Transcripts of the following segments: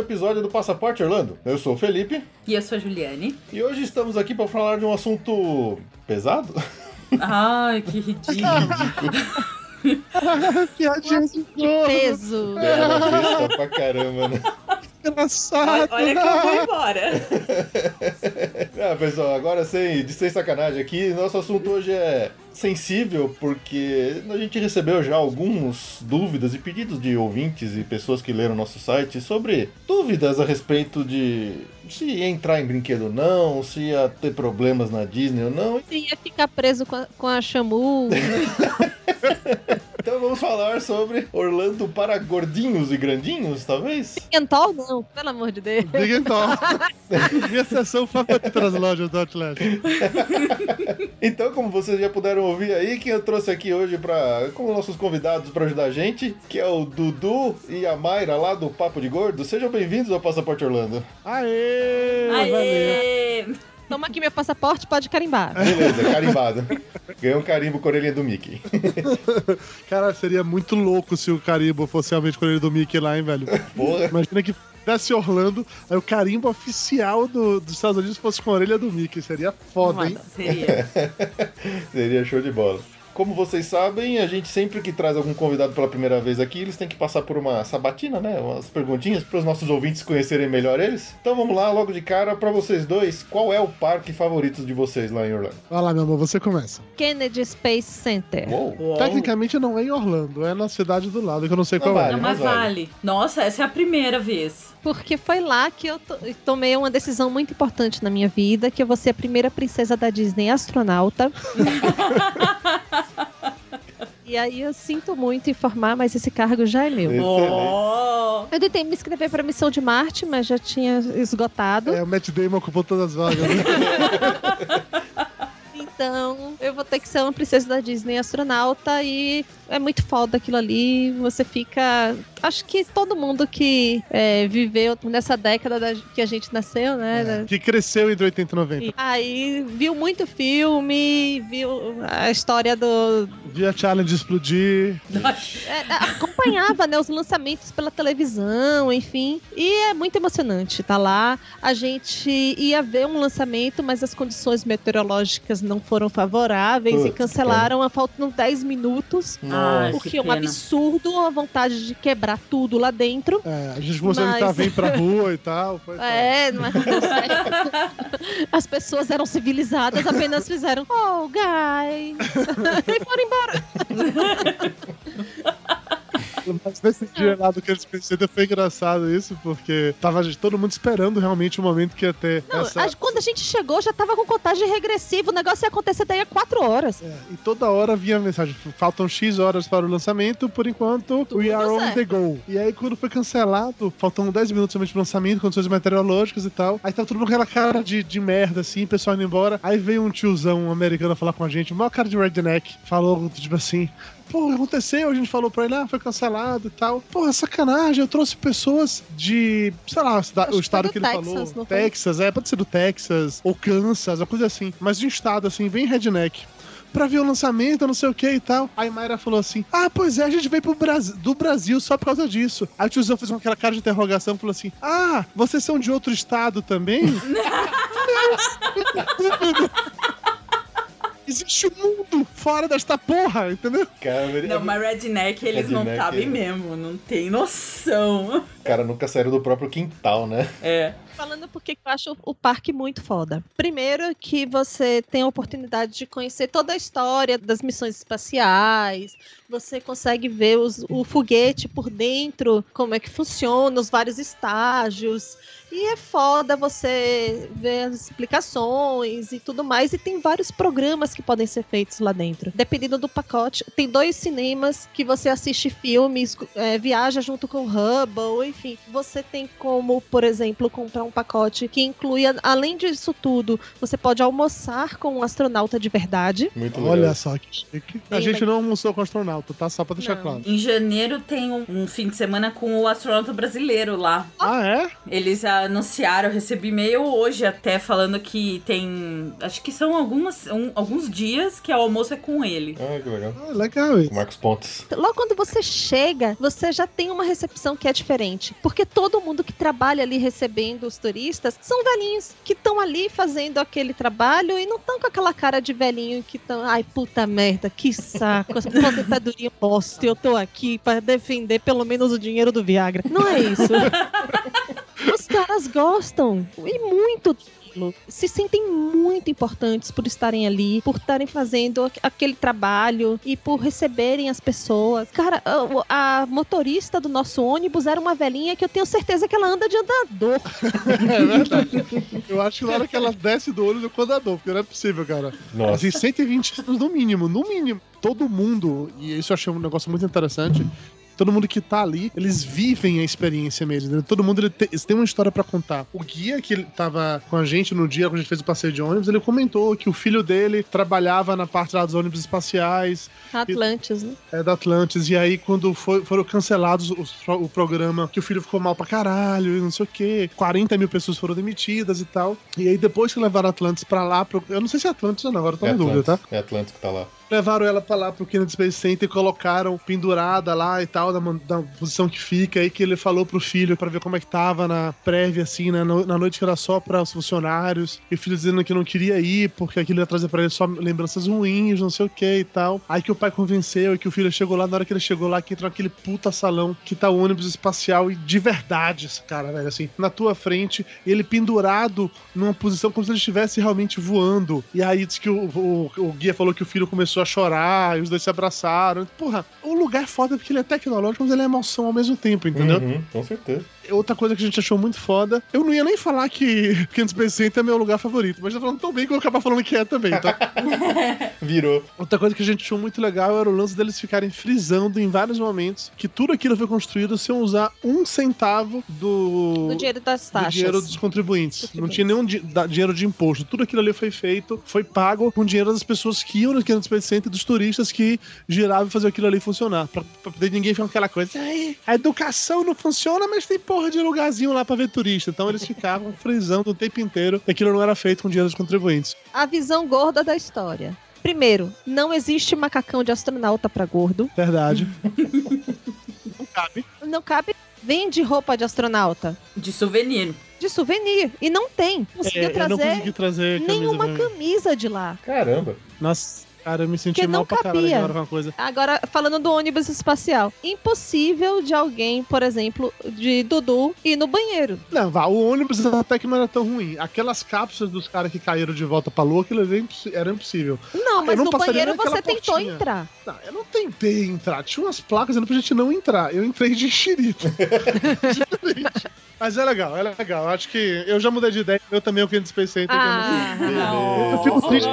Episódio do Passaporte Orlando. Eu sou o Felipe. E eu sou a Juliane. E hoje estamos aqui para falar de um assunto pesado. Ai, que ridículo. Piadinha de peso. É, pra caramba, né? Engraçado. Olha, olha que eu vou embora. ah, pessoal, agora sem, sem sacanagem aqui, nosso assunto hoje é sensível porque a gente recebeu já algumas dúvidas e pedidos de ouvintes e pessoas que leram nosso site sobre dúvidas a respeito de se entrar em brinquedo ou não, se ia ter problemas na Disney ou não. Se ia ficar preso com a, com a Shamu. Então vamos falar sobre Orlando para gordinhos e grandinhos, talvez? Big não, pelo amor de Deus. Big Minha sessão favorita das lojas do Outlet. então, como vocês já puderam ouvir aí, quem eu trouxe aqui hoje para como nossos convidados para ajudar a gente, que é o Dudu e a Mayra lá do Papo de Gordo. Sejam bem-vindos ao Passaporte Orlando. Aê! Aê! Valeu. Toma aqui meu passaporte, pode carimbar. Beleza, carimbado. Ganhou um carimbo com a orelhinha do Mickey. Cara, seria muito louco se o carimbo fosse realmente com a orelha do Mickey lá, hein, velho? Porra. Imagina que desce Orlando, aí o carimbo oficial do, dos Estados Unidos fosse com a orelha do Mickey. Seria foda, hein? Seria. seria show de bola. Como vocês sabem, a gente sempre que traz algum convidado pela primeira vez aqui, eles têm que passar por uma sabatina, né? Umas perguntinhas para os nossos ouvintes conhecerem melhor eles. Então vamos lá, logo de cara, para vocês dois, qual é o parque favorito de vocês lá em Orlando? Vai lá, meu amor, você começa. Kennedy Space Center. Uou. Uou. Tecnicamente não é em Orlando, é na cidade do lado, que eu não sei não qual vale, é. Não, mas vale. vale. Nossa, essa é a primeira vez. Porque foi lá que eu tomei uma decisão muito importante na minha vida, que eu vou ser a primeira princesa da Disney astronauta. E aí eu sinto muito informar, mas esse cargo já é meu. Oh. Eu tentei me inscrever para a missão de Marte, mas já tinha esgotado. É, o Matt Damon ocupou todas as vagas. Né? então, eu vou ter que ser uma princesa da Disney astronauta e é muito foda aquilo ali. Você fica. Acho que todo mundo que é, viveu nessa década da, que a gente nasceu, né? É, que cresceu entre 80 e 90. Aí viu muito filme, viu a história do. Via Challenge explodir. É, acompanhava né, os lançamentos pela televisão, enfim. E é muito emocionante. Tá lá. A gente ia ver um lançamento, mas as condições meteorológicas não foram favoráveis Putz, e cancelaram a faltando 10 minutos. Nossa. Ai, porque é um absurdo a vontade de quebrar tudo lá dentro. É, a gente começou mas... a gritar, vem pra rua e tal. Foi é, não é As pessoas eram civilizadas, apenas fizeram, oh, guy. e foram embora. Mas nesse dia lá do que eles perceberam foi engraçado isso, porque tava todo mundo esperando realmente o momento que ia ter. Não, essa... a, quando a gente chegou, já tava com contagem regressiva, o negócio ia acontecer daí a quatro horas. É, e toda hora vinha a mensagem: faltam X horas para o lançamento, por enquanto, Tudo we are certo. on the go. E aí, quando foi cancelado, faltam 10 minutos somente pro lançamento, condições meteorológicas e tal. Aí tava todo mundo com aquela cara de, de merda, assim, o pessoal indo embora. Aí veio um tiozão americano falar com a gente, o maior cara de redneck, falou, tipo assim: pô, o que aconteceu? A gente falou pra ele, ah, foi cancelado e tal. Pô, sacanagem, eu trouxe pessoas de, sei lá, o estado que ele Texas, falou. Texas, é, pode ser do Texas, ou Kansas, uma coisa assim. Mas de um estado, assim, bem redneck pra ver o lançamento, não sei o que e tal. Aí Mayra falou assim: Ah, pois é, a gente veio pro Brasil, do Brasil só por causa disso. Aí o tiozão fez aquela cara de interrogação e falou assim: Ah, vocês são de outro estado também? Existe um mundo fora desta porra, entendeu? Cara, não, mas redneck eles redneck, não sabem é... mesmo, não tem noção. Cara, nunca saíram do próprio quintal, né? É. falando porque eu acho o parque muito foda. Primeiro que você tem a oportunidade de conhecer toda a história das missões espaciais, você consegue ver os, o foguete por dentro, como é que funciona, os vários estágios. E é foda você ver as explicações e tudo mais. E tem vários programas que podem ser feitos lá dentro. Dependendo do pacote, tem dois cinemas que você assiste filmes, é, viaja junto com o Hubble, enfim. Você tem como, por exemplo, comprar um pacote que inclui, além disso tudo, você pode almoçar com um astronauta de verdade. Muito legal. Olha só, que a gente não almoçou com astronauta, tá? Só pra deixar não. claro. Em janeiro tem um, um, fim de semana com o astronauta brasileiro lá. Ah, é? Eles anunciaram, eu recebi e-mail hoje até falando que tem. Acho que são algumas, um, alguns dias que o almoço é com ele. Ah, que legal. Ah, legal isso. Marcos Pontes. Logo quando você chega, você já tem uma recepção que é diferente. Porque todo mundo que trabalha ali recebendo os turistas são velhinhos que estão ali fazendo aquele trabalho e não estão com aquela cara de velhinho que estão. Ai, puta merda, que saco. Essa aposentadoria posto. Eu tô aqui para defender pelo menos o dinheiro do Viagra. Não é isso. Os caras gostam e muito se sentem muito importantes por estarem ali, por estarem fazendo aquele trabalho e por receberem as pessoas. Cara, a, a, motorista do nosso ônibus era uma velhinha que eu tenho certeza que ela anda de andador. é verdade. Eu acho que na hora que ela desce do ônibus eu andador, porque não é possível, cara. Nossa. Assim, 120 anos no mínimo, no mínimo. Todo mundo, e isso eu achei um negócio muito interessante, todo mundo que tá ali, eles vivem a experiência mesmo. Né? Todo mundo ele tem, eles têm uma história para contar. O guia que ele tava com a gente no dia, quando a gente fez o passeio de ônibus, ele comentou que o filho dele trabalhava na parte lá dos ônibus espaciais. Atlantis, e, né? É, da Atlantis. E aí, quando foi, foram cancelados o, o, programa, que o filho ficou mal pra caralho e não sei o quê, 40 mil pessoas foram demitidas e tal. E aí, depois que levaram Atlantis pra lá, pro, eu não sei se é Atlantis ou não, agora eu tô é na dúvida, tá? É Atlantis que tá lá levaram ela pra lá pro Kennedy Space Center e colocaram pendurada lá e tal, da, posição que fica, aí que ele falou pro filho para ver como é que tava na prévia, assim, na noite que era só para os funcionários, e o filho dizendo que não queria ir, porque aquilo ia trazer pra ele só lembranças ruins, não sei o que e tal. Aí que o pai convenceu e que o filho chegou lá, na hora que ele chegou lá, que entrou naquele puta salão que tá o ônibus espacial e de verdade, cara, velho, assim, na tua frente, ele pendurado numa posição como se ele estivesse realmente voando. E aí diz que o, o, o guia falou que o filho começou começou a chorar, e os dois se abraçaram. Porra, o lugar é foda porque ele é tecnológico, mas ele é emoção ao mesmo tempo, entendeu? Uhum, com certeza outra coisa que a gente achou muito foda. Eu não ia nem falar que Space Center é meu lugar favorito, mas já falando tão bem que eu vou acabar falando que é também, tá? Virou. Outra coisa que a gente achou muito legal era o lance deles ficarem frisando em vários momentos que tudo aquilo foi construído sem usar um centavo do, do dinheiro das taxas. Do dinheiro dos contribuintes. Não tinha nenhum di dinheiro de imposto. Tudo aquilo ali foi feito, foi pago com dinheiro das pessoas que iam no Kansas Space Center, dos turistas que giravam e faziam aquilo ali funcionar. Pra, pra poder ninguém ficar com aquela coisa. a educação não funciona, mas tem porra de lugarzinho lá pra ver turista. Então eles ficavam frisando o tempo inteiro que aquilo não era feito com dinheiro dos contribuintes. A visão gorda da história. Primeiro, não existe macacão de astronauta para gordo. Verdade. não cabe. Não cabe. Vende roupa de astronauta. De souvenir. De souvenir. E não tem. Conseguiu é, trazer, trazer nenhuma camisa de lá. Caramba. Nossa. Cara, eu me senti mal pra caralho agora com uma coisa. Agora, falando do ônibus espacial. Impossível de alguém, por exemplo, de Dudu, ir no banheiro. Não, vá, o ônibus até que não era tão ruim. Aquelas cápsulas dos caras que caíram de volta pra lua, aquilo era impossível. Não, mas não no banheiro você tentou portinha. entrar. Não, eu não tentei entrar. Tinha umas placas dizendo pra gente não entrar. Eu entrei de xerife. Mas é legal, é legal. Acho que eu já mudei de ideia. Eu também, o Kennedy Space Center. Ah, eu, não... eu fico triste.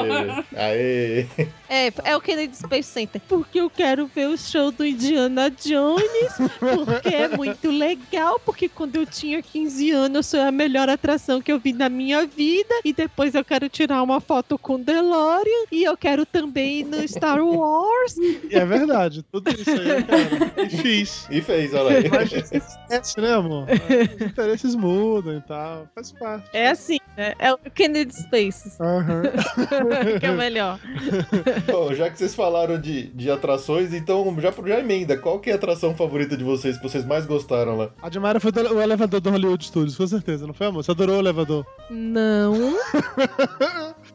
Aê. É, é o Kennedy Space Center. Porque eu quero ver o show do Indiana Jones. Porque é muito legal. Porque quando eu tinha 15 anos, foi a melhor atração que eu vi na minha vida. E depois eu quero tirar uma foto com DeLorean. E eu quero também ir no Star Wars. É verdade. Tudo isso aí, cara. E fiz. E fez, olha aí. Mas esquece, né, amor? interesses mudam e tal. Faz parte. É assim, né? É o Kennedy Space. Uhum. que é o melhor. Bom, já que vocês falaram de, de atrações, então já, já emenda. Qual que é a atração favorita de vocês, que vocês mais gostaram lá? A de Mara foi do, o elevador do Hollywood Studios, com certeza, não foi, amor? Você adorou o elevador? Não.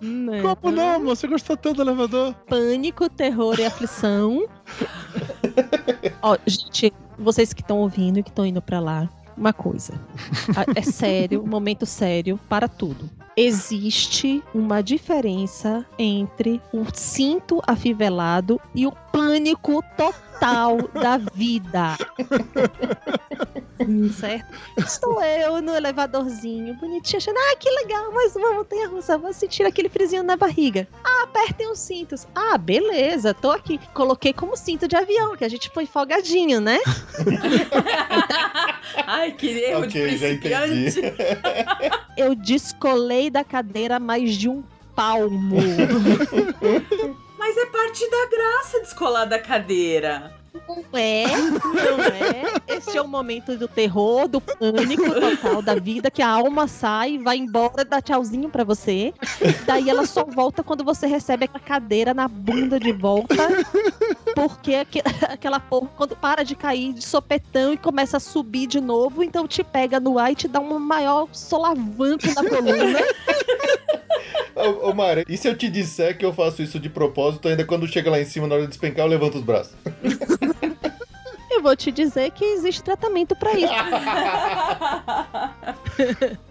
não. Como não, amor? Você gostou tanto do elevador? Pânico, terror e aflição. Ó, gente, vocês que estão ouvindo e que estão indo pra lá, uma coisa. É sério, momento sério para tudo. Existe uma diferença entre o cinto afivelado e o pânico total da vida. certo? Estou eu no elevadorzinho, bonitinho, achando, ah, que legal, mais uma montanha russa, vou sentir aquele frisinho na barriga. Ah, apertem os cintos. Ah, beleza, tô aqui. Coloquei como cinto de avião, que a gente foi folgadinho, né? Ai, que erro okay, de principiante. eu descolei da cadeira mais de um palmo. Mas é parte da graça descolar da cadeira. Não é, não é. Esse é o momento do terror, do pânico total da vida, que a alma sai, vai embora, dá tchauzinho pra você. Daí ela só volta quando você recebe a cadeira na bunda de volta. Porque aquela porra, quando para de cair de sopetão e começa a subir de novo, então te pega no ar e te dá um maior solavanco na coluna. Ô, ô Mara, e se eu te disser que eu faço isso de propósito, ainda quando chega lá em cima, na hora de despencar, eu levanto os braços? Eu vou te dizer que existe tratamento para isso.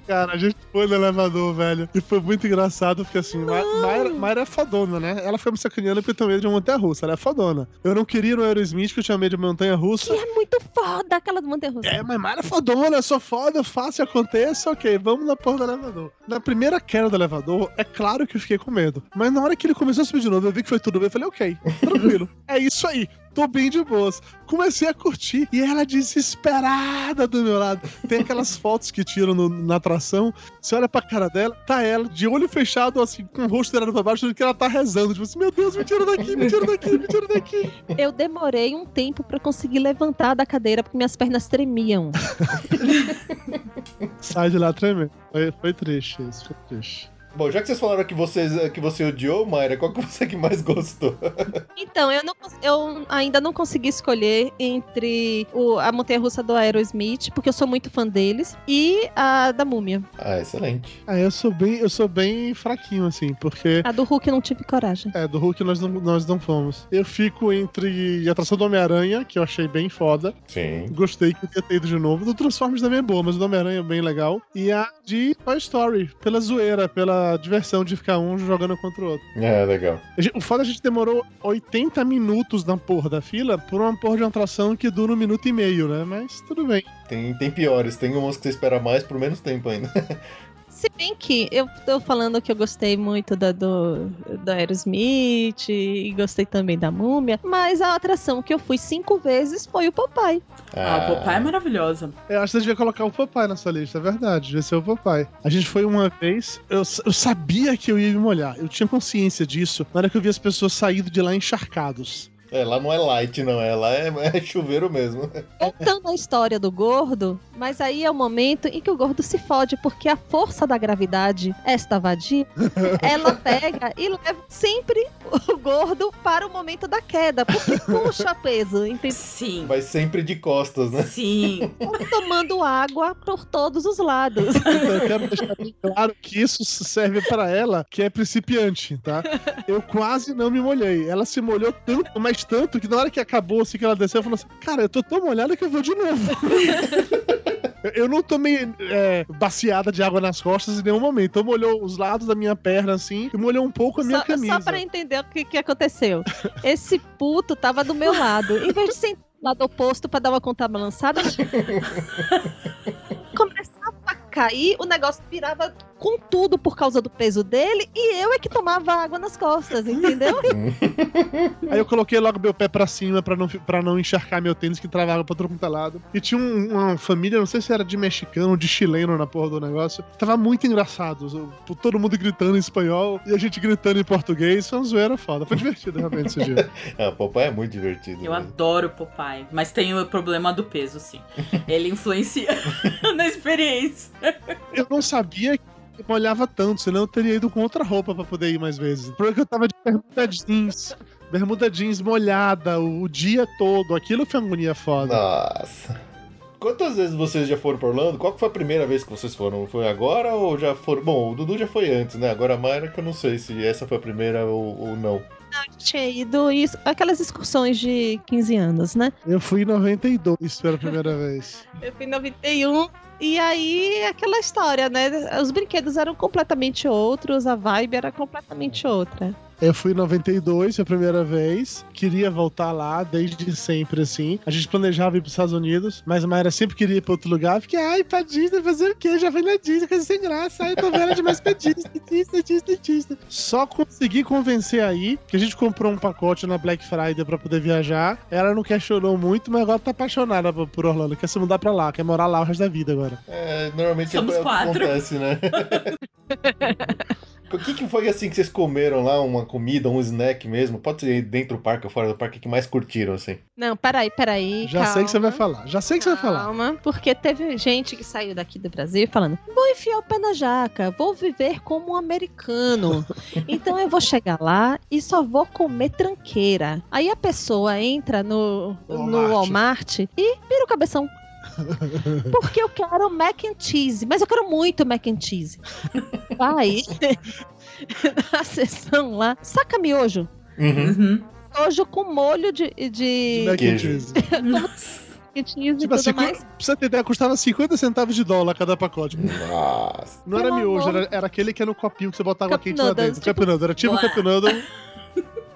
Cara, a gente foi no elevador, velho. E foi muito engraçado, porque assim, Mayra, Mayra é fodona, né? Ela foi me sacaneando porque eu tenho medo de uma montanha russa. Ela é fodona. Eu não queria ir no Aerosmith porque eu tinha medo de montanha russa. Que é muito foda aquela montanha russa. É, mas Mayra é fodona, eu sou foda, eu faço e aconteça, ok, vamos na porra do elevador. Na primeira queda do elevador, é claro que eu fiquei com medo. Mas na hora que ele começou a subir de novo, eu vi que foi tudo bem, eu falei, ok, tranquilo. é isso aí tô bem de boas. Comecei a curtir e ela desesperada do meu lado. Tem aquelas fotos que tiram no, na atração. Você olha pra cara dela, tá ela de olho fechado, assim, com o rosto virado pra baixo, que ela tá rezando. Tipo assim, meu Deus, me tira daqui, me tira daqui, me tira daqui. Eu demorei um tempo pra conseguir levantar da cadeira porque minhas pernas tremiam. Sai de lá tremendo. Foi, foi triste isso, foi triste. Bom, já que vocês falaram que, vocês, que você odiou, Mayra, qual que você que mais gostou? Então, eu, não, eu ainda não consegui escolher entre o, a montanha russa do Aerosmith, porque eu sou muito fã deles, e a da Múmia. Ah, excelente. Ah, eu sou bem, eu sou bem fraquinho, assim, porque. A do Hulk eu não tive coragem. É, do Hulk nós não, nós não fomos. Eu fico entre a atração do Homem-Aranha, que eu achei bem foda. Sim. Gostei que eu ter ido de novo. Do Transformers também é boa, mas o do Homem-Aranha é bem legal. E a de Toy Story, pela zoeira, pela diversão de ficar um jogando contra o outro. É, legal. O foda é a gente demorou 80 minutos na porra da fila por uma porra de uma atração que dura um minuto e meio, né? Mas tudo bem. Tem, tem piores, tem umas que você espera mais por menos tempo ainda. Se bem que eu tô falando que eu gostei muito da, do, do Aerosmith e gostei também da Múmia, mas a atração que eu fui cinco vezes foi o Popeye. Ah, ah o Popeye é maravilhosa. Eu acho que você devia colocar o Popeye na sua lista, é verdade, devia ser o Popeye. A gente foi uma vez, eu, eu sabia que eu ia me molhar, eu tinha consciência disso na hora que eu vi as pessoas saindo de lá encharcados. É, lá não é light, não é. Lá é, é chuveiro mesmo. Contando a história do gordo, mas aí é o momento em que o gordo se fode, porque a força da gravidade, esta vadia, ela pega e leva sempre o gordo para o momento da queda, porque puxa peso, entendeu? Sim. Vai sempre de costas, né? Sim. Tomando água por todos os lados. Eu quero deixar bem claro que isso serve para ela, que é principiante, tá? Eu quase não me molhei. Ela se molhou tanto, mas tanto que na hora que acabou, assim, que ela desceu, eu falei assim, cara, eu tô tão molhada que eu vou de novo. eu não tomei é, baciada de água nas costas em nenhum momento. Então molhou os lados da minha perna, assim, e molhou um pouco a minha só, camisa. Só pra entender o que, que aconteceu. Esse puto tava do meu lado. Em vez de sentar do lado oposto pra dar uma contrabalançada, começava a cair, o negócio virava com tudo por causa do peso dele e eu é que tomava água nas costas, entendeu? Aí eu coloquei logo meu pé pra cima pra não, pra não encharcar meu tênis que travava água pra todo mundo é lado. E tinha um, uma família, não sei se era de mexicano, de chileno na porra do negócio. Tava muito engraçado. Todo mundo gritando em espanhol e a gente gritando em português. Foi uma zoeira foda. Foi divertido realmente esse dia. é, o Popeye é muito divertido. Eu mesmo. adoro o Popeye, mas tem o problema do peso, sim. Ele influencia na experiência. Eu não sabia molhava tanto, senão eu teria ido com outra roupa para poder ir mais vezes. Porque eu tava de bermuda jeans, bermuda jeans molhada o, o dia todo. Aquilo foi uma agonia foda. Nossa. Quantas vezes vocês já foram para Orlando? Qual foi a primeira vez que vocês foram? Foi agora ou já foram? Bom, o Dudu já foi antes, né? Agora a Mayra que eu não sei se essa foi a primeira ou, ou não. Não, tinha ido isso, aquelas excursões de 15 anos, né? Eu fui em 92 pela primeira vez. Eu fui em 91. E aí, aquela história, né? Os brinquedos eram completamente outros, a vibe era completamente outra. Eu fui em 92 a primeira vez. Queria voltar lá desde sempre, assim. A gente planejava ir para os Estados Unidos, mas a Mayra sempre queria ir para outro lugar. Fiquei, ai, pra Disney fazer o quê? Já fui na Disney, coisa sem graça. Ai, tô vendo demais pra Disney, Disney, Disney, Disney. Só consegui convencer aí, que a gente comprou um pacote na Black Friday para poder viajar. Ela não questionou muito, mas agora tá apaixonada por Orlando. Quer se mudar pra lá, quer morar lá o resto da vida agora. É, normalmente Somos é o que acontece, né? O que, que foi assim que vocês comeram lá? Uma comida, um snack mesmo? Pode ser dentro do parque ou fora do parque que mais curtiram, assim? Não, peraí, peraí. Já sei que você vai calma. falar. Já sei que você vai falar. Calma, porque teve gente que saiu daqui do Brasil falando: vou enfiar o pé na jaca, vou viver como um americano. então eu vou chegar lá e só vou comer tranqueira. Aí a pessoa entra no, no Walmart. Walmart e vira o cabeção. Porque eu quero mac and cheese, mas eu quero muito mac and cheese. Vai na sessão lá, saca miojo. Uhum. Uhum. Miojo com molho de, de, De mac and cheese. Nossa. mac and cheese Tipo assim, mais. pra você ter ideia, custava 50 centavos de dólar cada pacote. Nossa. Não era Pelo miojo, era, era aquele que era no copinho que você botava Cup quente lá dentro. tipo- Cup noodle. Era tipo cup noodle.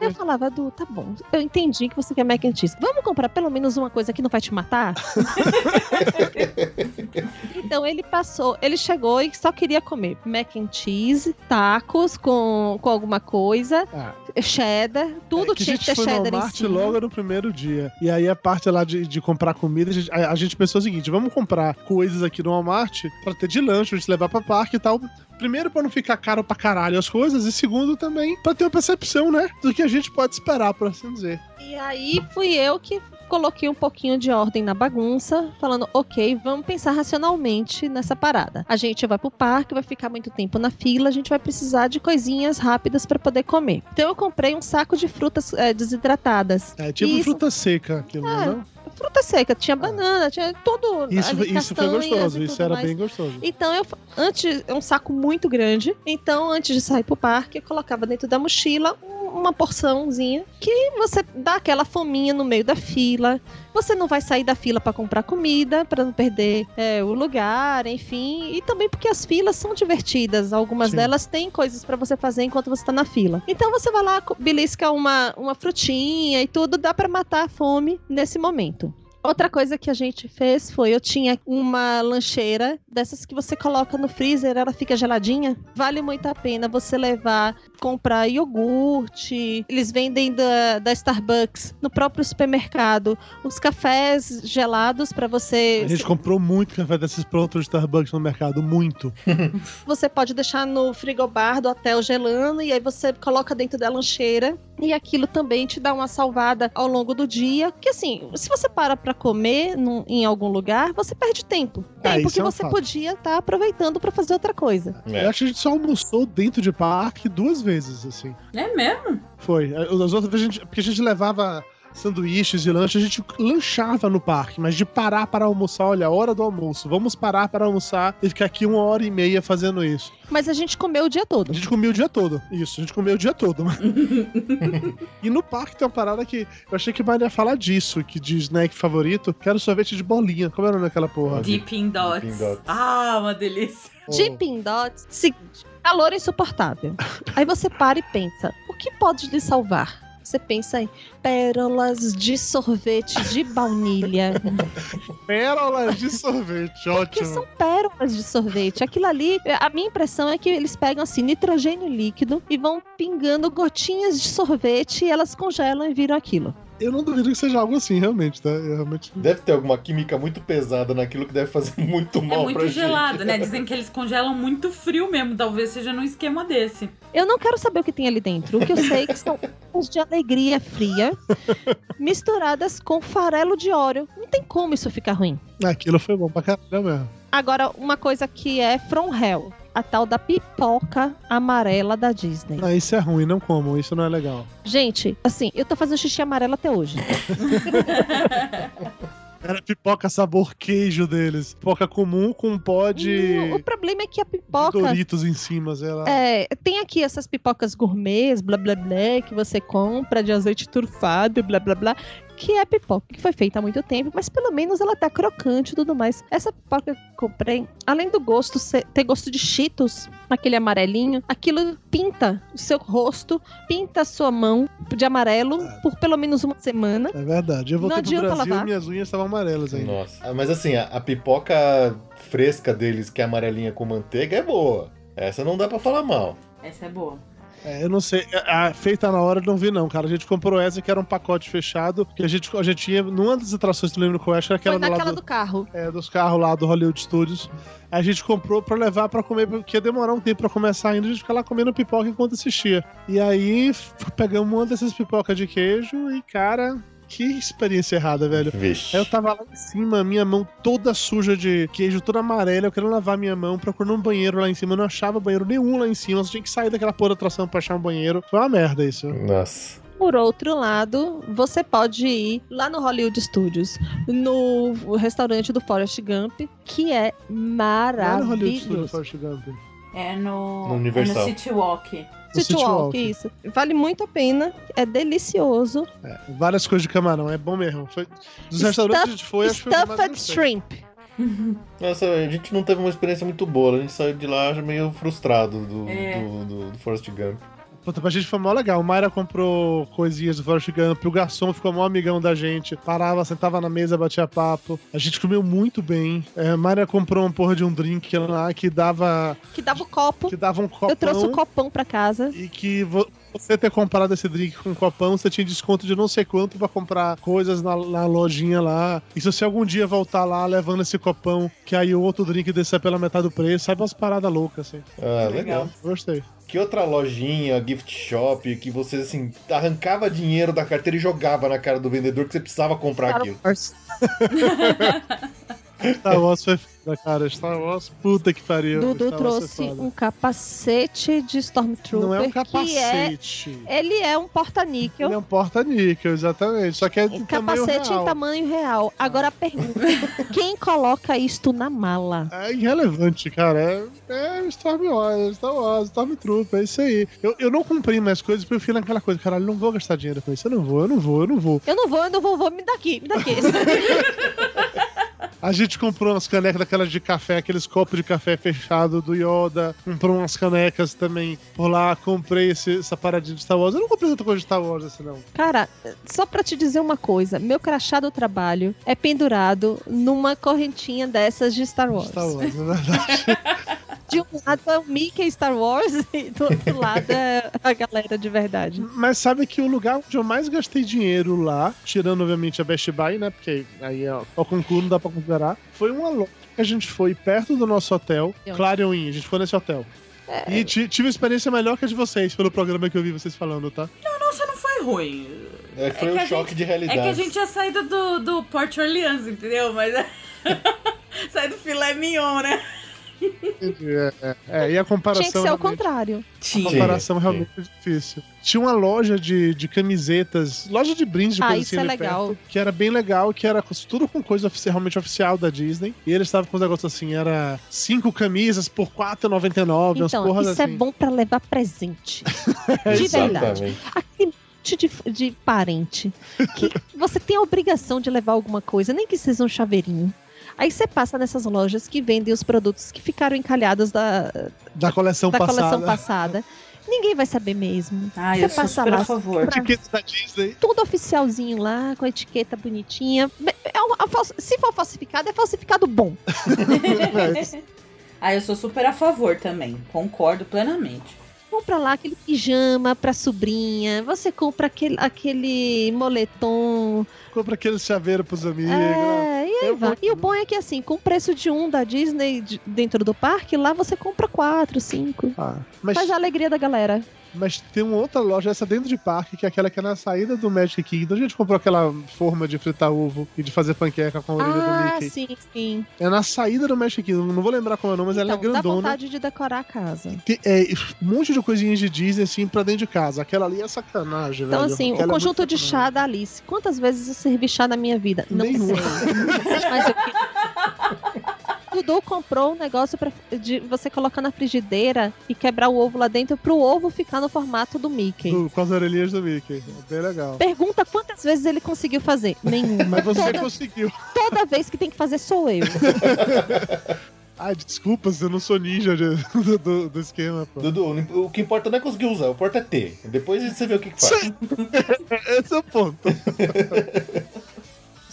Eu falava, Du, tá bom. Eu entendi que você quer mac and cheese. Vamos comprar pelo menos uma coisa que não vai te matar? então ele passou, ele chegou e só queria comer mac and cheese, tacos com, com alguma coisa, Ah, cheddar, tudo é que tinha a que gente ter foi no cheddar em Walmart cima. logo no primeiro dia. E aí a parte lá de, de comprar comida, a gente, a- a gente pensou o seguinte: vamos comprar coisas aqui no Walmart pra ter de lanche, pra gente levar pra parque e tal. Primeiro, pra não ficar caro pra caralho as coisas, e segundo, também pra ter uma percepção, né? Do que a gente pode esperar, por assim dizer. E aí fui eu que coloquei um pouquinho de ordem na bagunça, falando, ok, vamos pensar racionalmente nessa parada. A gente vai pro parque, vai ficar muito tempo na fila, a gente vai precisar de coisinhas rápidas pra poder comer. Então eu comprei um saco de frutas eh, desidratadas. É tipo Isso. fruta seca aquilo, Ah, não? Fruta seca, tinha banana, tinha tudo. Isso, ali, isso foi gostoso, isso era mais. bem gostoso. Então eu antes é um saco muito grande. Então antes de sair pro parque, eu colocava dentro da mochila um- uma porçãozinha que você dá aquela fominha no meio da fila. Você não vai sair da fila para comprar comida, para não perder é, o lugar, enfim. E também porque as filas são divertidas. Algumas Sim. delas têm coisas para você fazer enquanto você tá na fila. Então você vai lá, belisca uma, uma frutinha e tudo, dá para matar a fome nesse momento. Outra coisa que a gente fez foi, eu tinha uma lancheira dessas que você coloca no freezer, ela fica geladinha. Vale muito a pena você levar, comprar iogurte. Eles vendem da, da Starbucks no próprio supermercado. Os cafés gelados para você. A gente comprou muito café desses prontos de Starbucks no mercado, muito. Você pode deixar no frigobar do hotel gelando e aí você coloca dentro da lancheira. E aquilo também te dá uma salvada ao longo do dia. Que assim, se você para pra comer num- em algum lugar, você perde tempo. Ah, Tempo isso que é um você fato. podia estar aproveitando pra fazer outra coisa. Eu É. acho que a gente só almoçou dentro de parque duas vezes, assim. É mesmo? Foi. As outras vezes, a gente, porque a gente levava sanduíches e lanche, a gente lanchava no parque, mas de parar para almoçar, olha, a hora do almoço, vamos parar para almoçar e ficar aqui uma hora e meia fazendo isso. Mas a gente comeu o dia todo. A gente comia o dia todo. Isso, a gente comia o dia todo. e no parque tem uma parada que eu achei que Maria ia falar disso, que de snack favorito, que era o sorvete de bolinha. Como era o nome daquela porra? Dipping Dots. Dipping Dots. Ah, uma delícia. Dipping Dots, seguinte, calor insuportável. Aí você para e pensa, o que pode lhe salvar? Você pensa em pérolas de sorvete de baunilha. Pérolas de sorvete, Porque ótimo. são pérolas de sorvete. Aquilo ali, a minha impressão é que eles pegam assim nitrogênio líquido e vão pingando gotinhas de sorvete e elas congelam e viram aquilo. Eu não duvido que seja algo assim, realmente, tá? Eu realmente. Deve ter alguma química muito pesada naquilo que deve fazer muito É mal muito pra gelado, gente. né? Dizem que eles congelam muito frio mesmo. Talvez seja num esquema desse. Eu não quero saber o que tem ali dentro. O que eu sei é que são uns de alegria fria misturadas com farelo de óleo. Não tem como isso ficar ruim. Aquilo foi bom pra caralho mesmo. Agora, uma coisa que é from hell. A tal da pipoca amarela da Disney. Ah, isso é ruim, não como, isso não é legal. Gente, assim, eu tô fazendo xixi amarelo até hoje. Era pipoca sabor queijo deles. Pipoca comum com pó de, Não, o problema é que a pipoca. Doritos em cima, sei lá. É, tem aqui essas pipocas gourmets, blá blá blá, que você compra de azeite turfado, blá blá blá, que é pipoca que foi feita há muito tempo, mas pelo menos ela tá crocante e tudo mais. Essa pipoca que eu comprei, além do gosto ser- ter gosto de Cheetos, aquele amarelinho, aquilo pinta o seu rosto, pinta a sua mão de amarelo por pelo menos uma semana. É verdade. Eu voltei Não pro adianta Brasil lavar. e minhas unhas estavam amarelas ainda. Nossa. Ah, Mas assim, a, a pipoca fresca deles, que é amarelinha com manteiga, é boa. Essa não dá pra falar mal. Essa é boa. É, eu não sei. A, a feita na hora eu não vi, não, cara. A gente comprou essa que era um pacote fechado, que a gente, a gente ia numa das atrações, tu lembra qual é? Acho que era aquela Foi do naquela lado do carro. é, dos carros lá do Hollywood Studios. A gente comprou pra levar pra comer, porque ia demorar um tempo pra começar ainda, a gente ficar lá comendo pipoca enquanto assistia. E aí pegamos uma dessas pipocas de queijo e, cara, que experiência errada, velho. Vixe. Aí eu tava lá em cima, minha mão toda suja de queijo, toda amarela, eu querendo lavar minha mão, procurando um banheiro lá em cima, eu não achava banheiro nenhum lá em cima, eu tinha que sair daquela porra da atração pra achar um banheiro. Foi uma merda isso. Nossa. Por outro lado, você pode ir lá no Hollywood Studios, no restaurante do Forrest Gump, que é Lá no Hollywood Studios, maravilhoso. Forrest Gump. É no, No Universal. É no City Walk. City City Walk, Walk. isso. Vale muito a pena, é delicioso. É, várias coisas de camarão, é bom mesmo. Foi, dos restaurantes que a gente foi, acho que foi mais. Shrimp. Nossa, a gente não teve uma experiência muito boa. A gente saiu de lá meio frustrado do, É. do, do, do Forrest Gump. Puta, pra gente foi mó legal. O Mayra comprou coisinhas do Forrest Gump, o garçom ficou mó amigão da gente. Parava, sentava na mesa, batia papo. A gente comeu muito bem. É, a Mayra comprou uma porra de um drink lá que dava, Que dava o copo. que dava um copão. Eu trouxe o copão pra casa. E que vo- você ter comprado esse drink com copão, você tinha desconto de não sei quanto pra comprar coisas na, na lojinha lá. E se você algum dia voltar lá levando esse copão, que aí o outro drink descer pela metade do preço, sai umas paradas loucas, assim. Ah, Legal. legal. Gostei. Que outra lojinha, gift shop, que você, assim, arrancava dinheiro da carteira e jogava na cara do vendedor que você precisava comprar Star aquilo. Wars. Star Wars foi foda, cara. Star Wars, puta que pariu. Dudu trouxe um capacete de Stormtrooper. Não é um é, capacete. ele é um porta-níquel. Ele é um porta-níquel, exatamente. Só que é de Um tamanho capacete real. em tamanho real. Agora a pergunta: quem coloca isto na mala? É irrelevante, cara. É, é Star Wars, Star Wars, Stormtrooper, é isso aí. Eu, eu não comprei mais coisas porque eu fui naquela coisa, caralho, não vou gastar dinheiro com isso. Eu não vou, eu não vou, eu não vou. Eu não vou, eu não vou, vou me daqui, me daqui. A gente comprou umas canecas daquelas de café, aqueles copos de café fechado do Yoda. Comprou umas canecas também por lá. Comprei esse- essa paradinha de Star Wars. Eu não comprei tanta coisa de Star Wars assim, não. Cara, só pra te dizer uma coisa: meu crachá do trabalho é pendurado numa correntinha dessas de Star Wars. Star Wars, na verdade. De um lado é o Mickey Star Wars e do outro lado é a galera de verdade. Mas sabe que o lugar onde eu mais gastei dinheiro lá, tirando obviamente a Best Buy, né? Porque aí ó, ao concluo não dá pra considerar, foi uma loja que a gente foi perto do nosso hotel, E? Clarion Inn, a gente foi nesse hotel. E ti- tive uma experiência melhor que a de vocês, pelo programa que eu vi vocês falando, tá? Nossa, não foi ruim. É, foi É um choque gente- de É realidade. que a gente tinha saído do, do Port Orleans, entendeu? Mas. Sai do filé mignon, né? Entendi, é, é. É, e a comparação. Tinha que ser ao contrário. A Tinha. comparação Tinha, realmente é difícil. Tinha uma loja de, de camisetas, loja de brindes de Ah, coisa isso assim é legal. perto, que era bem legal, que era tudo com coisa realmente oficial da Disney. E eles estavam com uns negócios assim, era cinco camisas por R$4,99, umas Então, porras isso é assim. bom pra levar presente. De verdade. Aquele monte de, de parente que você tem a obrigação de levar alguma coisa, nem que seja um chaveirinho. Aí você passa nessas lojas que vendem os produtos que ficaram encalhados da, Da coleção da passada. coleção passada. Ninguém vai saber mesmo. Ah, Você eu sou passa super lá, a favor. Etiqueta da Disney. Tudo oficialzinho lá, com a etiqueta bonitinha. É uma- se for falsificado, é falsificado bom. Ah, eu sou super a favor também. Concordo plenamente. Compra lá aquele pijama pra sobrinha. Você compra aquele, aquele moletom. Compra aquele chaveiro pros amigos. É, e aí Eu vai. vou- E o bom é que assim, com o preço de um da Disney de- dentro do parque, lá você compra quatro, cinco. Ah, mas Faz a alegria da galera. Mas tem uma outra loja, essa dentro de parque, que é aquela que é na saída do Magic Kingdom. A gente comprou aquela forma de fritar ovo e de fazer panqueca com a orelha ah, do Mickey. sim, sim. É na saída do Magic Kingdom. Não vou lembrar qual é o nome, mas então, ela é grandona. Dá vontade de decorar a casa. Tem, é, um monte de coisinhas de Disney, assim, pra dentro de casa. Aquela ali é sacanagem, então, velho. assim, Aquela o é conjunto de chá da Alice. Quantas vezes eu servi chá na minha vida? Não Nenhuma. sei. mas eu Dudu comprou um negócio pra, de você colocar na frigideira e quebrar o ovo lá dentro pro ovo ficar no formato do Mickey. Do- com as orelhinhas do Mickey. É bem legal. Pergunta quantas vezes ele conseguiu fazer. Nenhuma. Mas você toda, conseguiu. toda vez que tem que fazer sou eu. Ai, desculpas, eu não sou ninja de- do, do- do esquema, pô. Dudu, o que importa não é conseguir usar, o importa é ter. Depois você vê o que, que faz. Esse é o ponto.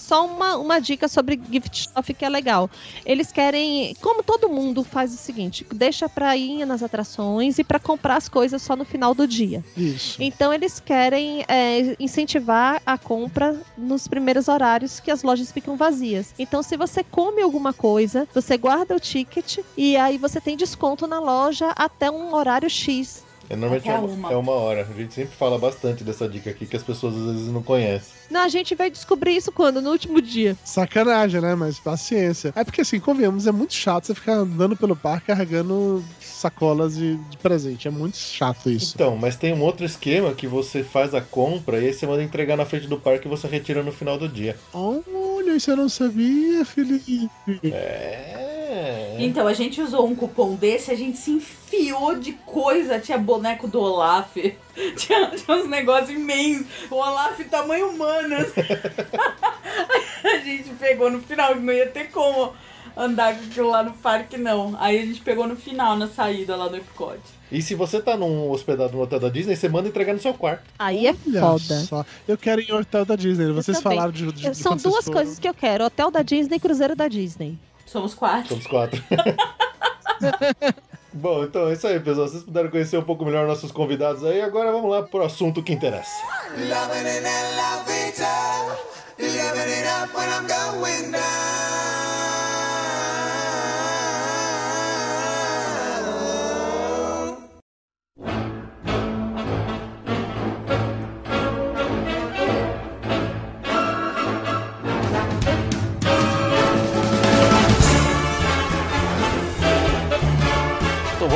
Só uma, uma dica sobre gift shop que é legal. Eles querem, como todo mundo faz o seguinte, deixa pra ir nas atrações e pra comprar as coisas só no final do dia. Isso. Então eles querem é, incentivar a compra nos primeiros horários que as lojas ficam vazias. Então se você come alguma coisa, você guarda o ticket e aí você tem desconto na loja até um horário X. É, normalmente Até é uma, uma. é uma hora. A gente sempre fala bastante dessa dica aqui que as pessoas às vezes não conhecem. Não, a gente vai descobrir isso quando? No último dia. Sacanagem, né? Mas paciência. É porque assim, convenhamos, é muito chato você ficar andando pelo parque carregando sacolas de, de presente. É muito chato isso. Então, mas tem um outro esquema que você faz a compra e aí você manda entregar na frente do parque e você retira no final do dia. Olha, isso eu não sabia, Felipe. É. Então, a gente usou um cupom desse, a gente se enfiou de coisa. Tinha boneco do Olaf, tinha, tinha uns negócios imensos. O Olaf tamanho humano. a gente pegou no final, não ia ter como andar com aquilo lá no parque, não. Aí a gente pegou no final, na saída lá do Epcot. E se você tá num hospedado no hotel da Disney, você manda entregar no seu quarto. Aí é Olha foda. só. Eu quero ir em hotel da Disney. Vocês falaram de, de, de São duas coisas que eu quero: hotel da Disney e cruzeiro da Disney. Somos quatro. Somos quatro. Bom, então é isso aí, pessoal. Vocês puderam conhecer um pouco melhor nossos convidados aí. Agora vamos lá pro assunto que interessa.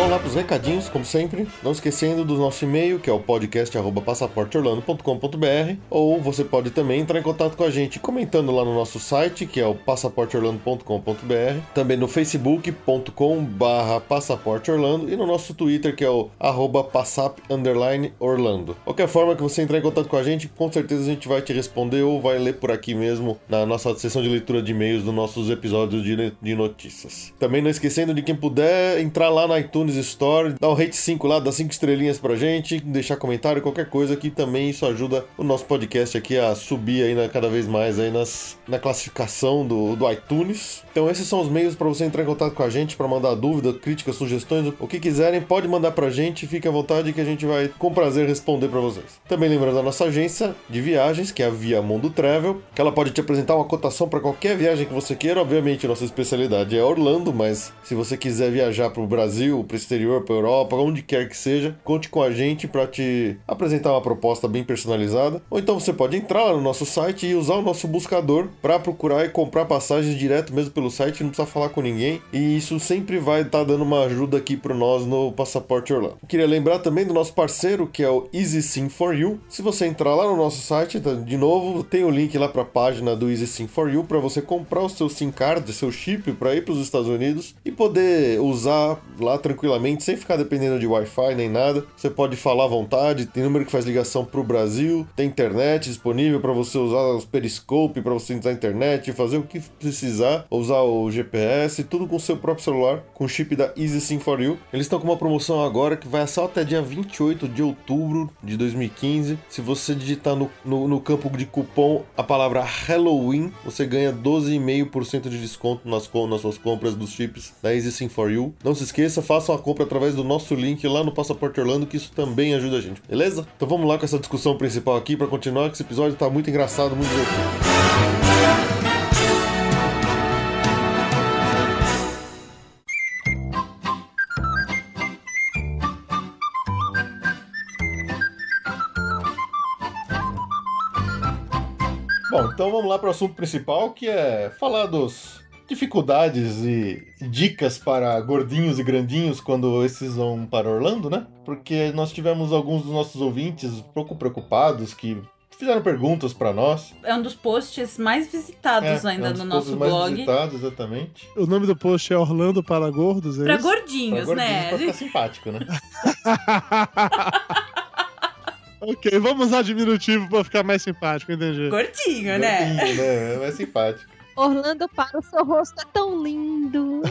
Vamos lá pros recadinhos, como sempre. Não esquecendo do nosso e-mail, que é o podcast.passaporteorlando.com.br ou você pode também entrar em contato com a gente comentando lá no nosso site, que é o passaporteorlando.com.br, também no facebook.com barra passaporteorlando e no nosso Twitter, que é o arroba passap underline Orlando. Qualquer forma que você entrar em contato com a gente, com certeza a gente vai te responder ou vai ler por aqui mesmo na nossa sessão de leitura de e-mails dos nossos episódios de notícias. Também não esquecendo de quem puder entrar lá na iTunes Store, dar um rate 5 lá, dar 5 estrelinhas pra gente, deixar comentário, qualquer coisa que também isso ajuda o nosso podcast aqui a subir aí na- cada vez mais aí nas, na classificação do, do iTunes. Então esses são os meios para você entrar em contato com a gente, para mandar dúvida, críticas, sugestões, o que quiserem, pode mandar pra gente, fique à vontade que a gente vai com prazer responder pra vocês. Também lembrando da nossa agência de viagens, que é a Via Mundo Travel, que ela pode te apresentar uma cotação para qualquer viagem que você queira. Obviamente, nossa especialidade é Orlando, mas se você quiser viajar pro Brasil, pro exterior, pra Europa, onde quer que seja, conte com a gente para te apresentar uma proposta bem personalizada. Ou então você pode entrar lá no nosso site e usar o nosso buscador para procurar e comprar passagens direto mesmo pelo site, não precisa falar com ninguém. E isso sempre vai estar dando uma ajuda aqui para nós no Passaporte Orlando. Queria lembrar também do nosso parceiro, que é o Easy Sim for You. Se você entrar lá no nosso site, tá, de novo, tem o link lá para a página do Easy Sim for You para você comprar o seu SIM card, seu chip para ir para os Estados Unidos e poder usar lá tranquilamente, sem ficar dependendo de Wi-Fi nem nada. Você pode falar à vontade, tem número que faz ligação para o Brasil, tem internet disponível para você usar os Periscope, para você entrar na internet, fazer o que precisar, usar o GPS, tudo com seu próprio celular, com chip da Easy Sim for You. Eles estão com uma promoção agora que vai só até dia 28 de outubro de 2015. Se você digitar no, no, no campo de cupom a palavra Halloween, você ganha 12,5% de desconto nas, nas suas compras dos chips da Easy Sim for You. Não se esqueça, façam a compra através do nosso link lá no Passaporte Orlando, que isso também ajuda a gente, beleza? Então vamos lá com essa discussão principal aqui para continuar, que esse episódio está muito engraçado, muito divertido. Bom, então vamos lá para o assunto principal, que é falar dos dificuldades e dicas para gordinhos e grandinhos quando esses vão para Orlando, né? Porque nós tivemos alguns dos nossos ouvintes um pouco preocupados que fizeram perguntas para nós. É um dos posts mais visitados É, ainda é um dos no posts nosso mais blog. visitados, exatamente. O nome do post é Orlando para Gordos, é Pra isso? Pra gordinhos, gordinhos, né? pra ficar simpático, né? ok, vamos usar diminutivo pra ficar mais simpático, entendi. Gordinho, né? Gordinho, né? É mais simpático. Orlando para o seu rosto é tão lindo.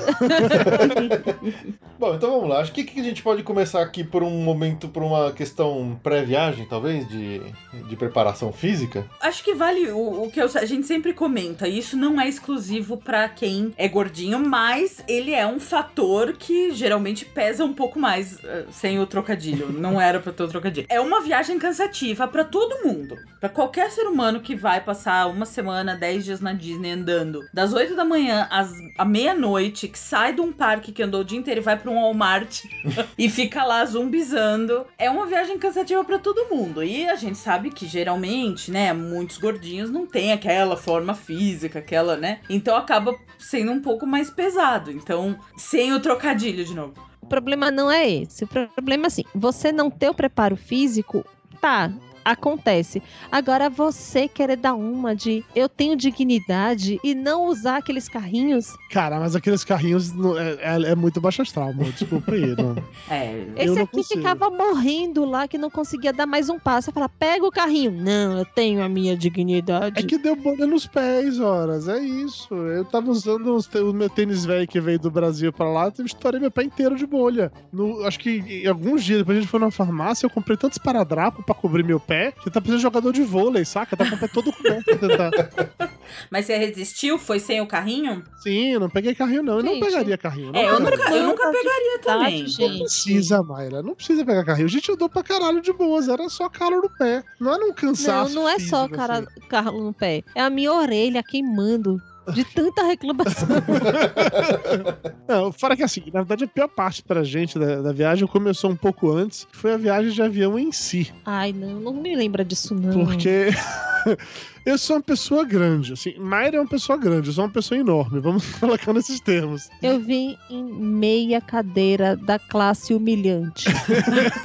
Bom, então vamos lá. Acho que, que a gente pode começar aqui por um momento, por uma questão pré-viagem, talvez, de, de preparação física. Acho que vale o, o que eu- a gente sempre comenta. Isso não é exclusivo pra quem é gordinho, mas ele é um fator que geralmente pesa um pouco mais eh, sem o trocadilho. Não era pra ter o trocadilho. É uma viagem cansativa pra todo mundo. Pra qualquer ser humano que vai passar uma semana, 10 dias na Disney andando das 8 da manhã às à meia-noite, que sai de um parque que andou o dia inteiro e vai pra um Walmart e fica lá zumbizando. É uma viagem cansativa pra todo mundo. E a gente sabe que geralmente, né, muitos gordinhos não têm aquela forma física, aquela, né? Então acaba sendo um pouco mais pesado. Então, sem o trocadilho de novo. O problema não é esse. O problema é assim: você não ter o preparo físico, tá. Acontece. Agora você querer dar uma de eu tenho dignidade e não usar aqueles carrinhos. Cara, mas aqueles carrinhos não- é, é- é muito baixo astral, amor. Desculpa aí. Não. É. Eu Esse não aqui consigo. ficava morrendo lá que não conseguia dar mais um passo. Eu falava, pega o carrinho. Não, eu tenho a minha dignidade. É que deu bolha nos pés, horas. É isso. Eu tava usando os o meu tênis velho que veio do Brasil pra lá, eu estourei meu pé inteiro de bolha. No, acho que em alguns dias depois a gente foi na farmácia, eu comprei tantos paradrapos pra cobrir meu pé, que tá precisando de jogador de vôlei, saca? Tá com o pé todo coberto. pra tentar. Mas você resistiu? Foi sem o carrinho? Sim, eu não peguei carrinho, não. Eu não Gente. pegaria carrinho. Não É, eu nunca, eu nunca pegaria também. Não gente. precisa, Mayra. Não precisa pegar carrinho. A gente andou pra caralho de boas. Era só calo no pé. Não era um Não, cansaço. não é só físico, cara, assim. carro no pé. É a minha orelha queimando. De tanta reclamação. Não, fora que assim, na verdade a pior parte pra gente da, da viagem começou um pouco antes, que foi a viagem de avião em si. Ai, não, não me lembra disso, não. Porque eu sou uma pessoa grande, assim, Mayra é uma pessoa grande, eu sou uma pessoa enorme, vamos colocar nesses termos. Eu vim em meia cadeira da classe humilhante.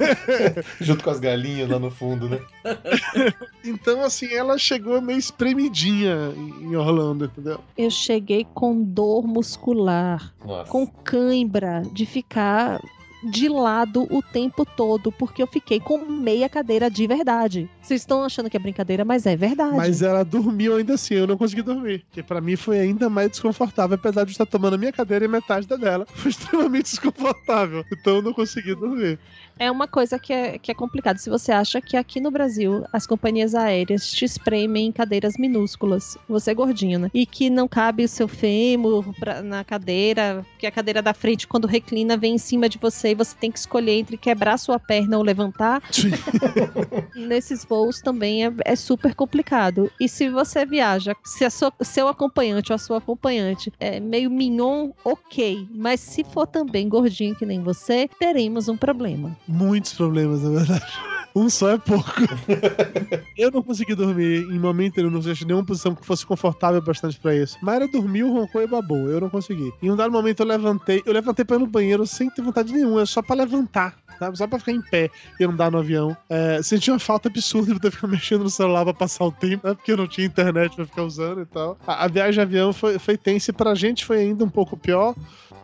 Junto com as galinhas lá no fundo, né? Então, assim, ela chegou meio espremidinha em Orlando, entendeu? Eu cheguei com dor muscular, Nossa. com cãibra de ficar de lado o tempo todo, porque eu fiquei com meia cadeira de verdade. Vocês estão achando que é brincadeira, mas é verdade. Mas ela dormiu ainda assim, eu não consegui dormir. Que pra mim foi ainda mais desconfortável, apesar de estar tomando a minha cadeira e metade da dela. Foi extremamente desconfortável. Então eu não consegui dormir. É uma coisa que é, que é complicado. Se você acha que aqui no Brasil as companhias aéreas te espremem em cadeiras minúsculas, você é gordinho, né? E que não cabe o seu fêmur pra- na cadeira, que a cadeira da frente, quando reclina, vem em cima de você e você tem que escolher entre quebrar sua perna ou levantar. Nesses voos também é, é super complicado. E se você viaja, se a sua- seu acompanhante ou a sua acompanhante é meio mignon, ok. Mas se for também gordinho que nem você, teremos um problema. Muitos problemas, na verdade. Um só é pouco. eu não consegui dormir em momento nenhum, não achei nenhuma posição que fosse confortável bastante pra isso. Mayra dormiu, roncou e babou. Eu não consegui. Em um dado momento eu levantei, eu levantei pra ir no banheiro sem ter vontade nenhuma, é só pra levantar. Sabe? Só pra ficar em pé e andar no avião. É, senti uma falta absurda de ter ficar mexendo no celular pra passar o tempo, né? Porque eu não tinha internet pra ficar usando e tal. A, a viagem de avião foi, foi tensa e pra gente foi ainda um pouco pior,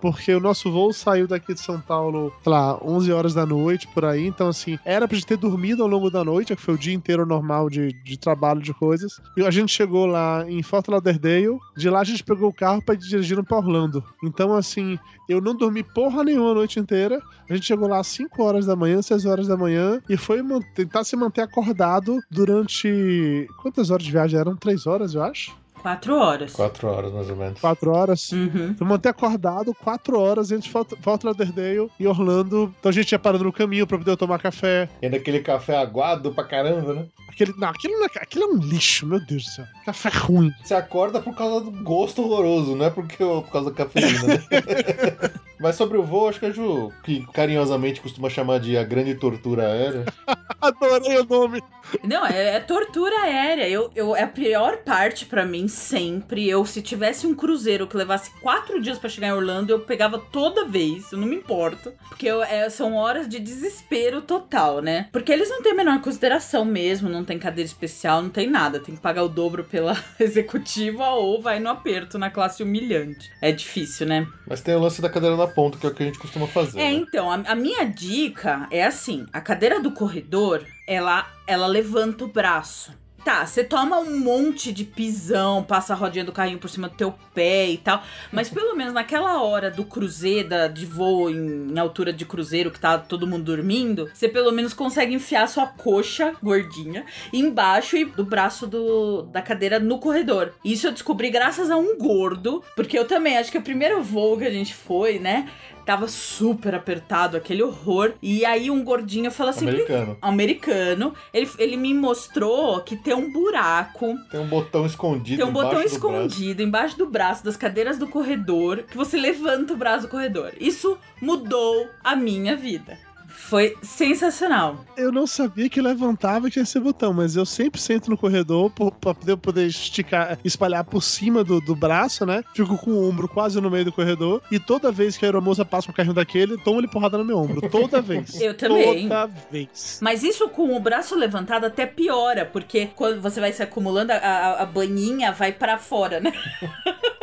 porque o nosso voo saiu daqui de São Paulo, sei lá, 11 horas da noite, por aí. Então, assim, era pra gente ter dormido ao longo da noite, que foi o dia inteiro normal de, de trabalho, de coisas. E a gente chegou lá em Fort Lauderdale. De lá a gente pegou o carro pra ir dirigindo pra Orlando. Então, assim, eu não dormi porra nenhuma a noite inteira. A gente chegou lá às 5 horas da manhã, 6 horas da manhã, e foi tentar se manter acordado durante. Quantas horas de viagem? Eram 3 horas, eu acho? Quatro horas. Quatro horas, mais ou menos. 4 horas. Uhum. Foi manter acordado quatro horas entre Fort Lauderdale e Orlando. Então a gente ia parando no caminho pra poder tomar café. E ainda aquele café aguado pra caramba, né? Aquele, não, aquilo, não é- aquilo é um lixo, meu Deus do céu. Café ruim. Você acorda por causa do gosto horroroso, não é porque, por causa da cafeína, né? Mas sobre o voo, acho que a Ju, que carinhosamente costuma chamar de a grande tortura aérea, Adorei o nome. Não, é, é tortura aérea. Eu, eu, é a pior parte pra mim sempre. Eu, se tivesse um cruzeiro que levasse quatro dias pra chegar em Orlando, eu pegava toda vez. Eu não me importo. Porque eu- é, são horas de desespero total, né? Porque eles não têm a menor consideração mesmo. Não tem cadeira especial, não tem nada. Tem que pagar o dobro pela executiva ou vai no aperto na classe humilhante. É difícil, né? Mas tem o lance da cadeira na ponta, que é o que a gente costuma fazer. É, né? então, a, a minha dica é assim: a cadeira do corredor, ela, ela levanta o braço. Tá, você toma um monte de pisão, passa a rodinha do carrinho por cima do teu pé e tal, mas pelo menos naquela hora do cruzeiro, da- de voo em, em altura de cruzeiro, que tá todo mundo dormindo, você pelo menos consegue enfiar sua coxa gordinha embaixo e do braço do, da cadeira no corredor. Isso eu descobri graças a um gordo, porque eu também acho que o primeiro voo que a gente foi, né? Tava super apertado, aquele horror. E aí um gordinho falou assim: Americano. americano. Ele, ele me mostrou que tem um buraco, Tem um botão escondido tem um botão embaixo do braço. escondido embaixo do braço das cadeiras do corredor que você levanta o braço do corredor. Isso mudou a minha vida. Foi sensacional. Eu não sabia que levantava e tinha esse botão, mas eu sempre sento no corredor pra poder, poder esticar, espalhar por cima do, do braço, né? Fico com o ombro quase no meio do corredor. E toda vez que a aeromoça passa um carrinho daquele, toma ele porrada no meu ombro. Toda vez. Eu também. Toda vez. Mas isso com o braço levantado até piora, porque quando você vai se acumulando, a, a, baninha vai pra fora, né?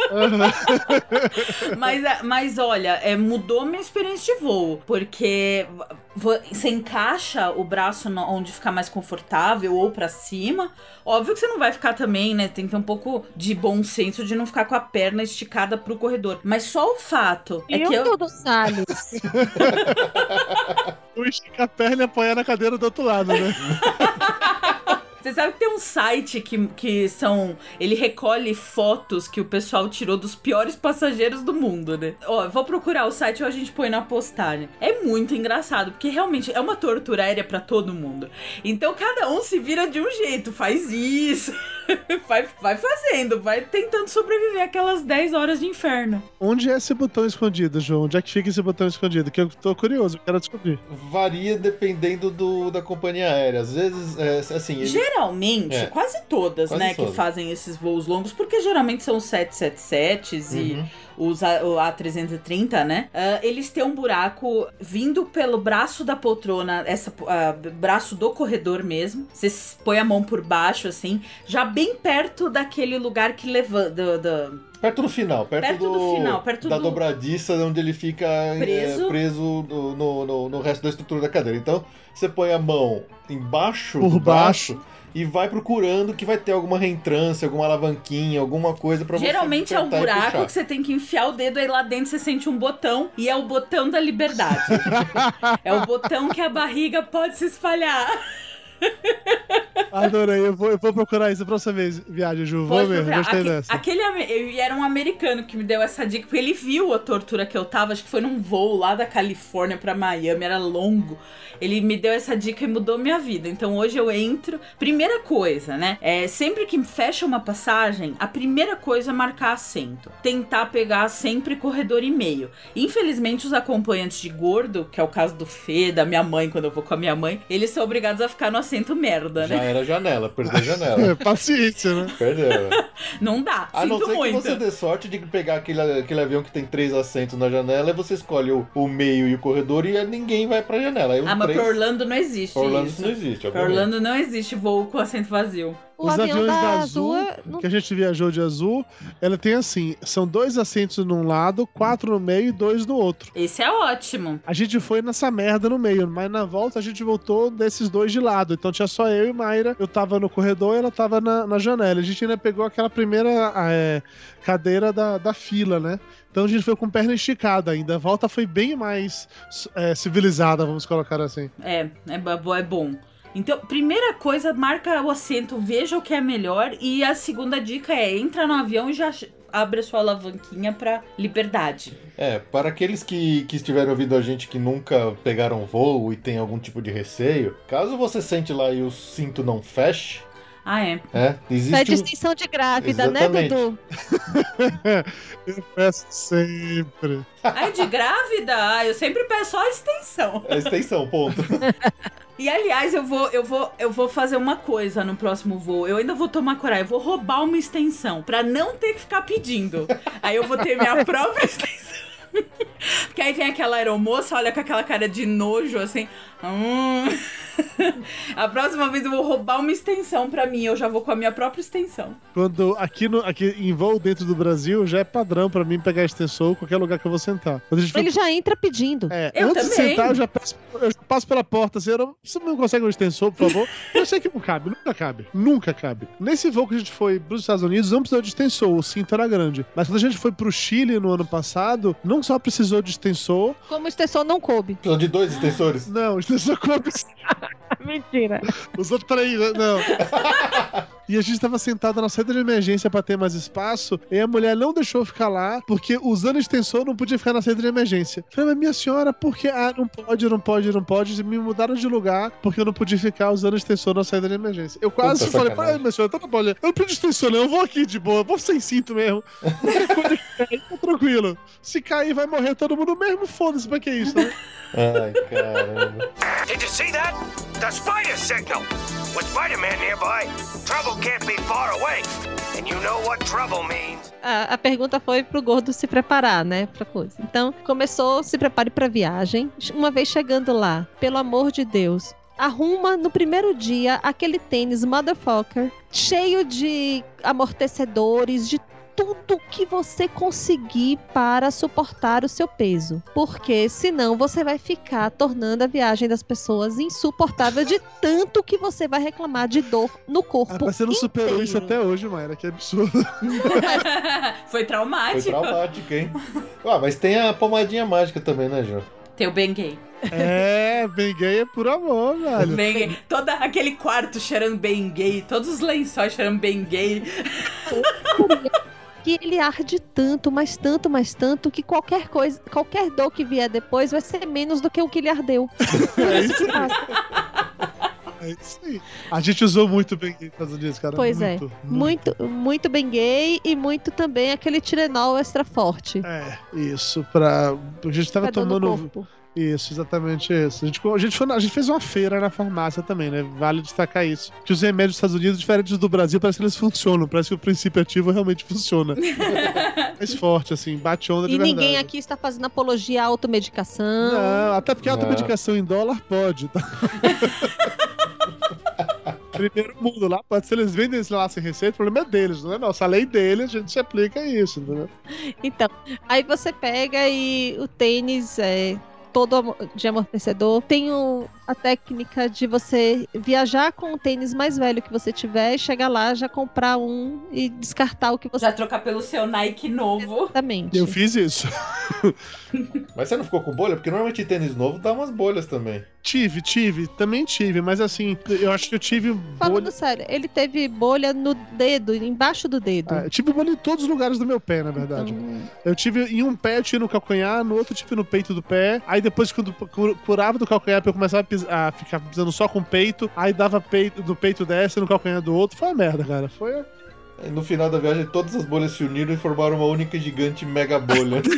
mas, mas olha, é, mudou minha experiência de voo, porque você encaixa o braço onde ficar mais confortável ou pra cima. Óbvio que você não vai ficar também, né? Tem que ter um pouco de bom senso de não ficar com a perna esticada pro corredor. Mas só o fato é eu, que eu. Dudu Salles. Eu estico a perna e apoiar na cadeira do outro lado, né? Você sabe que tem um site que, que são. Ele recolhe fotos que o pessoal tirou dos piores passageiros do mundo, né? Ó, vou procurar o site ou a gente põe na postagem. É muito engraçado, porque realmente é uma tortura aérea pra todo mundo. Então cada um se vira de um jeito, faz isso, vai, vai fazendo, vai tentando sobreviver aquelas 10 horas de inferno. Onde é esse botão escondido, João? Onde é que fica esse botão escondido? Que eu tô curioso, eu quero descobrir. Varia dependendo do, da companhia aérea. Às vezes, é, assim, ele- Geralmente, É. quase todas, Quase né, que todas. fazem esses voos longos, porque geralmente são os 777s e Uhum. os A- o A330, né? ah, eles têm um buraco vindo pelo braço da poltrona, essa ah, braço do corredor mesmo. Você põe a mão por baixo, assim, já bem perto daquele lugar que levanta. do- do- Perto do final, perto, Perto do final, perto da do- dobradiça onde ele fica é, Preso. preso no, no, no- no resto da estrutura da cadeira. Então, você põe a mão embaixo Por do baixo. braço e vai procurando que vai ter alguma reentrância, alguma alavanquinha, alguma coisa pra você Geralmente é um buraco que você tem que enfiar o dedo aí lá dentro você sente um botão e é o botão da liberdade. é o botão que a barriga pode se espalhar. Adorei, eu vou, eu vou procurar isso você ver, viagem, Ju. Vou procurar. gostei Aque- dessa. Aquele eu- era um americano que me deu essa dica, porque ele viu a tortura que eu tava, acho que foi num voo lá da Califórnia pra Miami, era longo. Ele me deu essa dica e mudou minha vida. Então hoje eu entro. Primeira coisa, né? É, sempre que fecha uma passagem, a primeira coisa é marcar assento. Tentar pegar sempre corredor e meio. Infelizmente, os acompanhantes de gordo, que é o caso do Fê, da minha mãe, quando eu vou com a minha mãe, eles são obrigados a ficar no assento merda, Já né? era janela, perdeu a janela. É, paciência, né? Perdeu. Não dá. A não Sinto ser muito. que você dê sorte de pegar aquele, aquele avião que tem três assentos na janela e você escolhe o, o meio e o corredor e ninguém vai pra janela. Aí Ah, mas três... pra Orlando não existe Orlando isso. não existe, Pra. Orlando não existe voo com assento vazio. O Os avião aviões da da Azul, Azul, não que a gente viajou de azul, ela tem assim, são dois assentos num lado, quatro no meio e dois no outro. Esse é ótimo. A gente foi nessa merda no meio, mas na volta a gente voltou desses dois de lado. Então tinha só eu e Mayra. Eu tava no corredor e ela tava na, na janela. A gente ainda pegou aquela primeira é, cadeira da, da fila, né? Então a gente foi com perna esticada ainda. A volta foi bem mais é, civilizada, vamos colocar assim. É, é, é bom. Então, primeira coisa, marca o assento, veja o que é melhor. E a segunda dica é entra no avião e já abre a sua alavanquinha pra liberdade. É, para aqueles que, que estiverem ouvindo a gente que nunca pegaram voo e tem algum tipo de receio, caso você sente lá e o cinto não feche, Ah, é. é, existe Pede um... extensão de grávida, Exatamente. né, Dudu? Eu peço sempre. Ai, de grávida? Ah, eu sempre peço só a extensão. a extensão, ponto. E aliás, eu vou, eu vou, eu vou fazer uma coisa no próximo voo. Eu ainda vou tomar coragem, eu vou roubar uma extensão pra não ter que ficar pedindo. Aí eu vou ter minha própria extensão. Porque aí vem aquela aeromoça, olha com aquela cara de nojo, assim. Hum. A próxima vez eu vou roubar uma extensão pra mim, eu já vou com a minha própria extensão. Quando aqui, no, aqui em voo dentro do Brasil, já é padrão pra mim pegar extensor em qualquer lugar que eu vou sentar. A Ele for- já entra pedindo. É, Eu antes de também. sentar, eu já, peço, eu já passo pela porta assim, eu você não consegue um extensor, por favor? Eu sei que não cabe, nunca cabe, nunca cabe. Nesse voo que a gente foi pros Estados Unidos, não precisou de extensor, o cinto era grande. Mas quando a gente foi pro Chile no ano passado, não só precisou de extensor, Como o extensor não coube. Precisam de dois extensores. não, extensor como Mentira. Os outros três, né? não. E a gente tava sentado na saída de emergência pra ter mais espaço, e a mulher não deixou ficar lá, porque usando extensor não podia ficar na saída de emergência. Falei, mas minha senhora, por que? Ah, não pode, não pode, não pode. Me mudaram de lugar porque eu não podia ficar usando extensor na saída de emergência. Eu quase Puta falei, pai, minha senhora, tá bom, eu não preciso de extensor, não, eu vou aqui de boa, vou sem cinto mesmo. Tá tranquilo. Se cair, vai morrer todo mundo mesmo, foda-se, pra que isso, né? Ai, caramba. Did you see that? The spider signal! With Spider-Man nearby, trouble can't be far away. And you know what trouble means. A, a pergunta foi pro gordo se preparar, né, pra coisa. Então, começou, se prepare pra viagem. Uma vez chegando lá, pelo amor de Deus, arruma no primeiro dia aquele tênis motherfucker, cheio de amortecedores, de tudo que você conseguir para suportar o seu peso. Porque senão você vai ficar tornando a viagem das pessoas insuportável de tanto que você vai reclamar de dor no corpo. Ah, mas você não superou isso até hoje, Mayra, que absurdo. Foi Foi traumático. traumático, hein? Ah, mas tem a pomadinha mágica também, né, Jô? Tem o Bengay. É, bem gay é por amor, velho. Bengay. Todo aquele quarto cheirando Bengay, todos os lençóis cheirando Bengay. que ele arde tanto, mas tanto, mas tanto, que qualquer coisa, qualquer dor que vier depois vai ser menos do que o que lhe ardeu. É isso aí. É isso aí. A gente usou muito bem gay nos Unidos, cara. Pois é. muito, Muito, muito bem gay e muito também aquele Tirenol extra forte. É, isso, pra. A gente tava pra tomando. Isso, exatamente isso. A gente, a, gente foi a gente fez uma feira na farmácia também, né? Vale destacar isso. Que os remédios dos Estados Unidos, diferentes do Brasil, parece que eles funcionam. Parece que o princípio ativo realmente funciona. Mais forte, assim, bate onda de E verdade. ninguém aqui está fazendo apologia à automedicação. Não, até porque a Não. automedicação em dólar pode, tá? Primeiro mundo lá, pode ser, eles vendem esse lá sem receita, o problema é deles, não é nosso. A lei deles, a gente se aplica isso, entendeu? Então, aí você pega e o tênis é todo de amortecedor. Tem o- a técnica de você viajar com o tênis mais velho que você tiver, e chegar lá, já comprar um e descartar o que você Já trocar pelo seu Nike novo. exatamente. Eu fiz isso. Mas você não ficou com bolha? Porque normalmente tênis novo dá umas bolhas também. Tive, tive, também tive, mas assim, eu acho que eu tive Falando bolha. sério, ele teve bolha no dedo, embaixo do dedo. Ah, tive bolha em todos os lugares do meu pé, na verdade. Então, Eu tive em um pé, eu tinha no calcanhar, no outro eu tive no peito do pé. Aí depois, quando cu- curava do calcanhar, eu começava a, pis- a ficar pisando só com o peito. Aí dava peito, do peito dessa e no calcanhar do outro. Foi uma merda, cara. Foi. Aí no final da viagem, todas as bolhas se uniram e formaram uma única gigante mega bolha.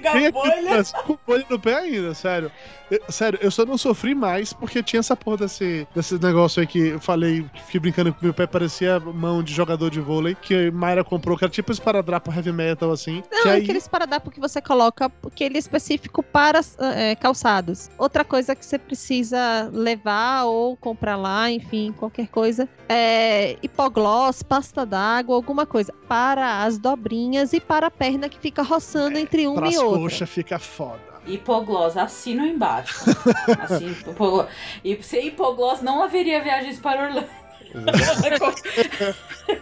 Aqui bolha. no Brasil com bolha no pé ainda, sério. Eu- sério, eu só não sofri mais porque tinha essa porra desse, desse negócio aí que eu falei, que fiquei brincando com meu pé, parecia mão de jogador de vôlei, que Mayra comprou, que era tipo esse paradrapo heavy metal, assim. Não, que é aí... aquele esparadrapo que você coloca, porque ele é específico para é, calçados. Outra coisa que você precisa levar ou comprar lá, enfim, qualquer coisa, é hipoglós, pasta d'água, alguma coisa. Para as dobrinhas e para a perna que fica roçando entre uma e outra. coxas fica foda. Hipoglós, assino embaixo. Assim, hipoglós. E sem hipoglós não haveria viagens para Orlando.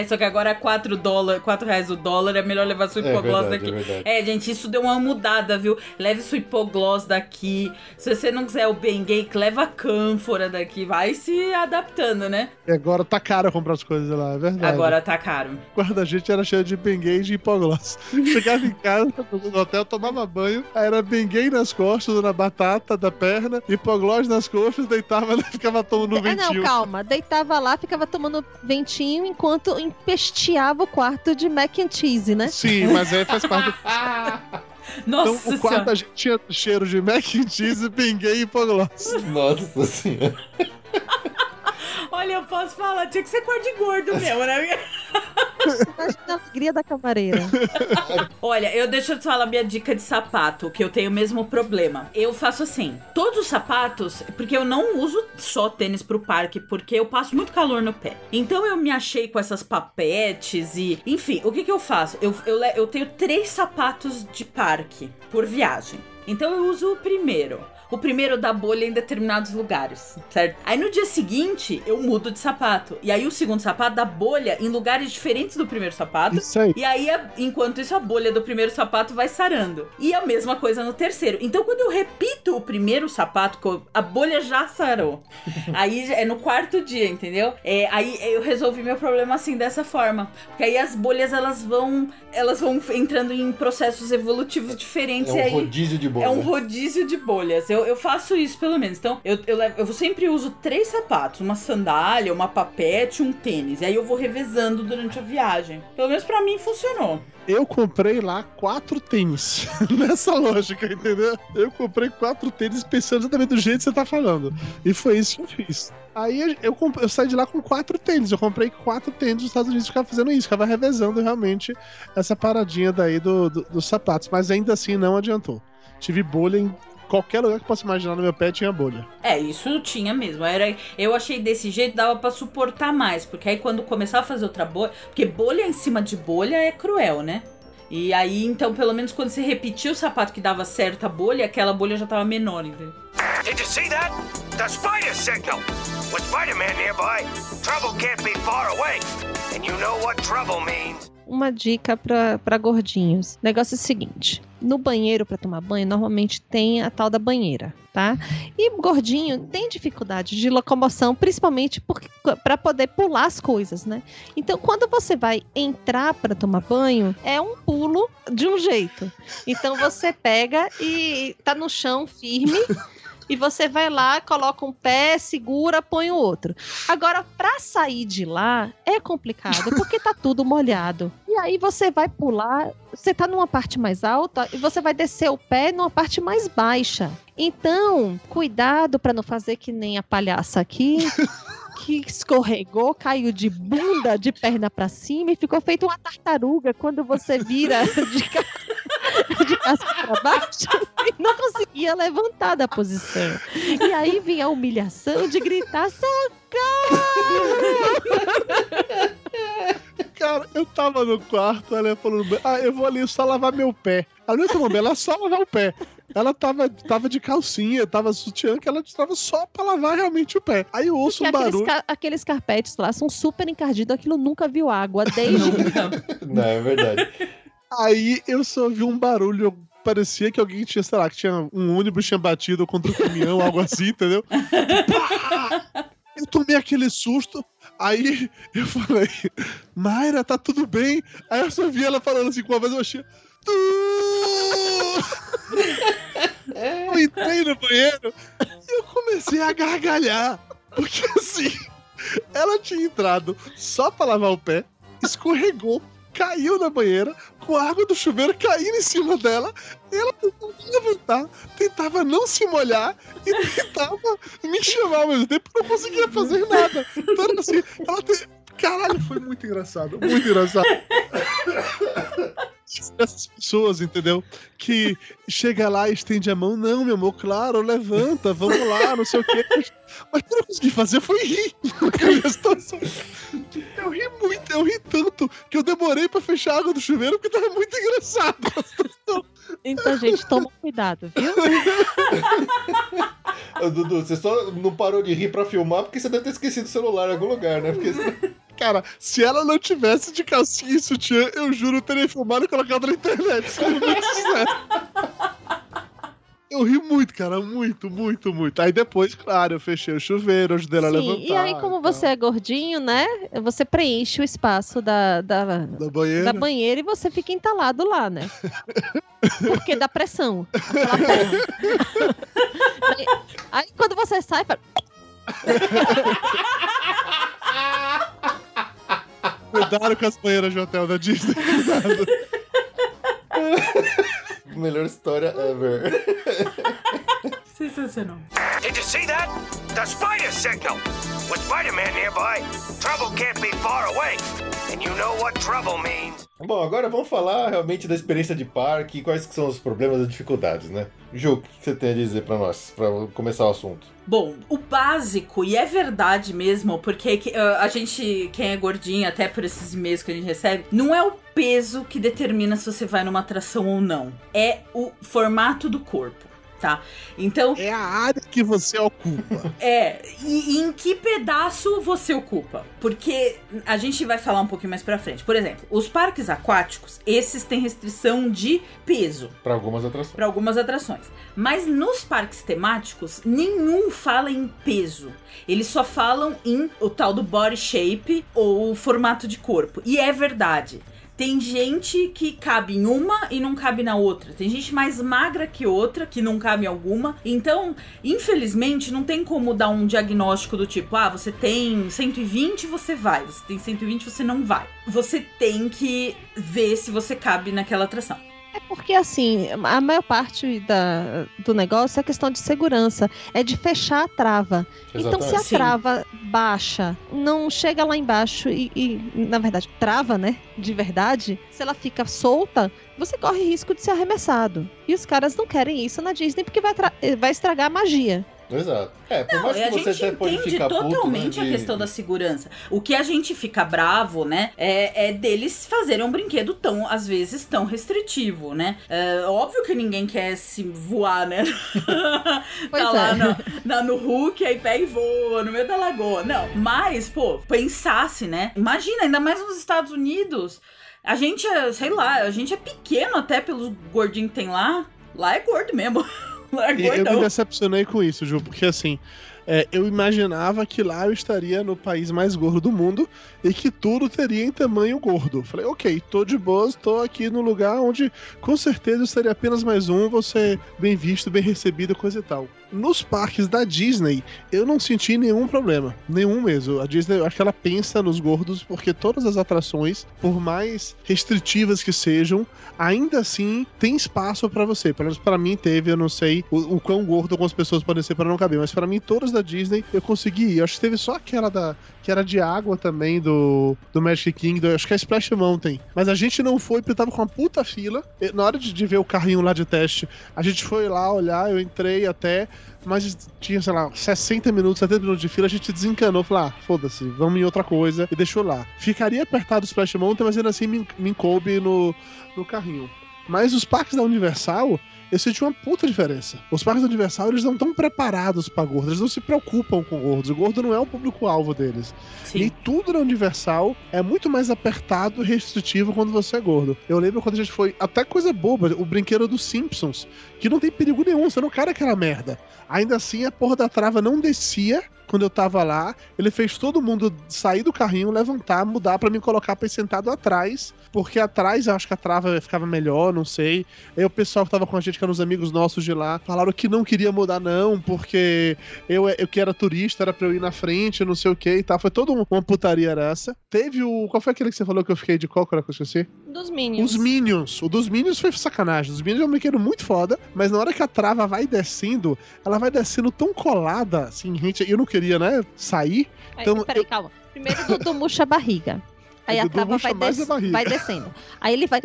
É, só que agora 4 dólares, 4 reais o dólar, é melhor levar sua É hipoglós verdade, daqui. é. É, gente, isso deu uma mudada, viu? Leve sua hipoglós daqui. Se você não quiser o Bengay, leva a cânfora daqui. Vai se adaptando, né? E agora tá caro comprar as coisas lá, é verdade. Agora tá caro. O guarda-gente era cheio de benguei e de hipoglós. Chegava em casa, no hotel, tomava banho, aí era benguei nas costas, na batata da perna, hipoglós nas coxas, deitava e ficava tomando É, não, ventinho. calma. Deitava lá, ficava tomando ventinho enquanto empesteava o quarto de mac and cheese, né? Sim, mas aí faz parte do... Nossa Então o quarto senhora. a gente tinha cheiro de mac and cheese, pinguei e pogloss. Nossa senhora. Olha, eu posso falar, tinha que ser cor de gordo mesmo, né? Imagina a alegria da camareira. Olha, eu deixa eu te falar minha dica de sapato, que eu tenho o mesmo problema. Eu faço assim, todos os sapatos, porque eu não uso só tênis pro parque, porque eu passo muito calor no pé. Então eu me achei com essas papetes e, enfim, o que que eu faço? Eu, eu, eu tenho três sapatos de parque por viagem. Então eu uso o primeiro. O primeiro da bolha em determinados lugares, certo? Aí no dia seguinte eu mudo de sapato. E aí o segundo sapato da bolha em lugares diferentes do primeiro sapato. Isso aí. E aí, enquanto isso, a bolha do primeiro sapato vai sarando. E a mesma coisa no terceiro. Então, quando eu repito o primeiro sapato, a bolha já sarou. aí é no quarto dia, entendeu? É, aí eu resolvi meu problema assim, dessa forma. Porque aí as bolhas, elas vão. Elas vão entrando em processos evolutivos diferentes. É um aí, rodízio de bolha. é um rodízio de bolhas. Eu, eu faço isso, pelo menos. Então, eu, eu, levo- eu sempre uso três sapatos: uma sandália, uma papete, um tênis. E aí eu vou revezando durante a viagem. Pelo menos pra mim funcionou. Eu comprei lá quatro tênis. Nessa lógica, entendeu? Eu comprei quatro tênis pensando exatamente do jeito que você tá falando. E foi isso que eu fiz. Aí eu, eu saí de lá com quatro tênis. Eu comprei quatro tênis nos Estados Unidos e ficava fazendo isso, ficava revezando realmente essa paradinha daí do, do- dos sapatos. Mas ainda assim não adiantou. Tive bolha em qualquer lugar que eu possa imaginar no meu pé tinha bolha. É, isso tinha mesmo. Era, eu achei desse jeito dava pra suportar mais, porque aí quando começava a fazer outra bolha, porque bolha em cima de bolha é cruel, né? E aí, então, pelo menos quando você repetia o sapato que dava certa bolha, aquela bolha já tava menor, entendeu? Did you see that? The spider signal! With Spider-Man nearby, trouble can't be far away. And you know what trouble means. Uma dica pra gordinhos. O negócio é o seguinte: no banheiro pra tomar banho, normalmente tem a tal da banheira, tá? E gordinho tem dificuldade de locomoção, principalmente para poder pular as coisas, né? Então, quando você vai entrar pra tomar banho, é um pulo de um jeito. Então, você pega e tá no chão firme. E você vai lá, coloca um pé, segura, põe o outro. Agora, pra sair de lá é complicado, porque tá tudo molhado. E aí você vai pular, você tá numa parte mais alta e você vai descer o pé numa parte mais baixa. Então, cuidado pra não fazer que nem a palhaça aqui. Que escorregou, caiu de bunda, de perna pra cima e ficou feito uma tartaruga quando você vira de. De casca pra baixo e não conseguia levantar da posição. E aí vinha a humilhação de gritar: Cara, eu tava no quarto, ela falou, ah, eu vou ali só lavar meu pé. Ela não tomou ela só lavar o pé. Ela tava, tava de calcinha, tava sutiã, que ela estava só pra lavar realmente o pé. Aí eu ouço Porque um aqueles, barulho. ca- aqueles carpetes lá são super encardidos, aquilo nunca viu água desde. Não, é verdade. Aí eu só ouvi um barulho. Parecia que alguém tinha, sei lá, que tinha um ônibus tinha batido contra o caminhão, algo assim, entendeu? Pá! Eu tomei aquele susto. Aí eu falei, Mayra, tá tudo bem? Aí eu só vi ela falando assim com uma voz baixinha. Eu entrei no banheiro e eu comecei a gargalhar. Porque assim, ela tinha entrado só pra lavar o pé, escorregou, caiu na banheira, com a água do chuveiro caindo em cima dela, ela tentava levantar, tentava não se molhar e tentava me chamar ao mesmo tempo, não conseguia fazer nada. Então assim, ela tem. Caralho, foi muito engraçado, muito engraçado. Essas pessoas, entendeu? Que chega lá estende a mão, não, meu amor, claro, levanta, vamos lá, não sei o quê. Mas o que eu consegui fazer foi rir. Eu ri muito, eu ri tanto que eu demorei pra fechar a água do chuveiro porque tava muito engraçado. Então, gente, toma cuidado, viu? Ô, Dudu, você só não parou de rir pra filmar porque você deve ter esquecido o celular em algum lugar, né? Porque Cara, se ela não tivesse de calcinha e sutiã, eu juro, eu teria filmado e colocado na internet. Sendo muito sincero. Eu ri muito, cara, muito, muito, muito. Aí depois, claro, eu fechei o chuveiro, ajudei ela a Sim, levantar. e aí, como você é gordinho, né? Você preenche o espaço da, da, Da banheira. da banheira e você fica entalado lá, né? Porque dá pressão. Aí, aí quando você sai, fala, Cuidado com as banheiras de hotel da Disney. Cuidado. Melhor história ever. Sensacional. Did you see that? The spider signal! With Spider-Man nearby, trouble can't be far away. And you know what trouble means. Bom, agora vamos falar realmente da experiência de parque e quais que são os problemas e dificuldades, né? Ju, o que você tem a dizer pra nós, pra começar o assunto? Bom, o básico, e é verdade mesmo, porque que, a gente, quem é gordinho, até por esses e-mails que a gente recebe, não é o peso que determina se você vai numa atração ou não. É o formato do corpo, tá? Então, É a área que você ocupa. é, e, e em que pedaço você ocupa? Porque a gente vai falar um pouquinho mais pra frente. Por exemplo, os parques aquáticos, esses têm restrição de peso Pra algumas atrações. para algumas atrações. Mas nos parques temáticos, nenhum fala em peso. Eles só falam em o tal do body shape ou formato de corpo. E é verdade. Tem gente que cabe em uma e não cabe na outra. Tem gente mais magra que outra, que não cabe em alguma. Então, infelizmente, não tem como dar um diagnóstico do tipo, ah, você tem 120, você vai. Você tem 120, você não vai. Você tem que ver se você cabe naquela atração. É porque, assim, a maior parte da, do negócio é questão de segurança. É de fechar a trava. Então, se a Sim. trava baixa, não chega lá embaixo e, e, na verdade, trava, né? De verdade, se ela fica solta, você corre risco de ser arremessado. E os caras não querem isso na Disney porque vai, vai estragar a magia. Exato. É, por Não, mais que a você gente até pode entende ficar puto, totalmente né, de- a questão da segurança. O que a gente fica bravo, né, é, é deles fazerem um brinquedo tão, às vezes, tão restritivo, né? É, óbvio que ninguém quer se voar, né? Pois tá lá é. no, na- no Hulk, aí pega e voa no meio da lagoa. Não, mas, pô, pensasse, né? Imagina, ainda mais nos Estados Unidos. A gente é, sei lá, a gente é pequeno até pelos gordinhos que tem lá. Lá é gordo mesmo. E eu me gordão. decepcionei com isso, Ju, porque assim, é, eu imaginava que lá eu estaria no país mais gordo do mundo e que tudo teria em tamanho gordo. Falei, ok, tô de boas, tô aqui no lugar onde com certeza eu seria apenas mais um, ser bem visto, bem recebido, coisa e tal. Nos parques da Disney, eu não senti nenhum problema. Nenhum mesmo. A Disney, eu acho que ela pensa nos gordos, porque todas as atrações, por mais restritivas que sejam, ainda assim tem espaço pra você. Pelo menos pra mim teve, eu não sei o, o quão gordo algumas pessoas podem ser pra não caber, mas pra mim todas da Disney eu consegui. Eu acho que teve só aquela da que era de água também do, do Magic Kingdom, acho que é Splash Mountain. Mas a gente não foi porque tava com uma puta fila. E Na hora de, de ver o carrinho lá de teste, a gente foi lá olhar, eu entrei até, mas tinha, sei lá, 60 minutos, 70 minutos de fila, a gente desencanou, falou, ah, foda-se, vamos em outra coisa, e deixou lá. Ficaria apertado o Splash Mountain, mas ainda assim me, me coube no, no carrinho. Mas os parques da Universal, eu senti uma puta diferença. Os parques da Universal, eles não estão preparados pra gordos, eles não se preocupam com gordos. O gordo não é o público-alvo deles. Sim. E tudo na Universal é muito mais apertado e restritivo quando você é gordo. Eu lembro quando a gente foi, até coisa boba, o brinquedo dos Simpsons, que não tem perigo nenhum, você não quer aquela merda. Ainda assim, a porra da trava não descia quando eu tava lá. Ele fez todo mundo sair do carrinho, levantar, mudar pra me colocar pra ir sentado atrás, porque atrás eu acho que a trava ficava melhor, não sei. Aí o pessoal que tava com a gente, que eram os amigos nossos de lá, falaram que não queria mudar, não, porque eu, eu que era turista, era pra eu ir na frente, não sei o que e tal. Foi toda uma putaria essa. Teve o. Qual foi aquele que você falou que eu fiquei de cócora que eu esqueci? Dos Minions. Os Minions. O dos Minions foi sacanagem. Os Minions é um brinquedo muito foda, mas na hora que a trava vai descendo, ela vai descendo tão colada, assim, gente. Eu não queria, né, sair. Aí, Então, peraí, calma. Primeiro Dudu murcha a barriga. Aí a trava vai, des- vai descendo. Aí ele vai.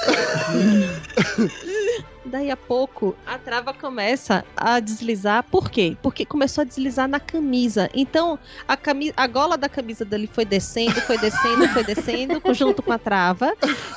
Daí a pouco a trava começa a deslizar. Por quê? Porque começou a deslizar na camisa. Então a, cami a gola da camisa dele foi descendo, foi descendo, foi descendo, junto com a trava.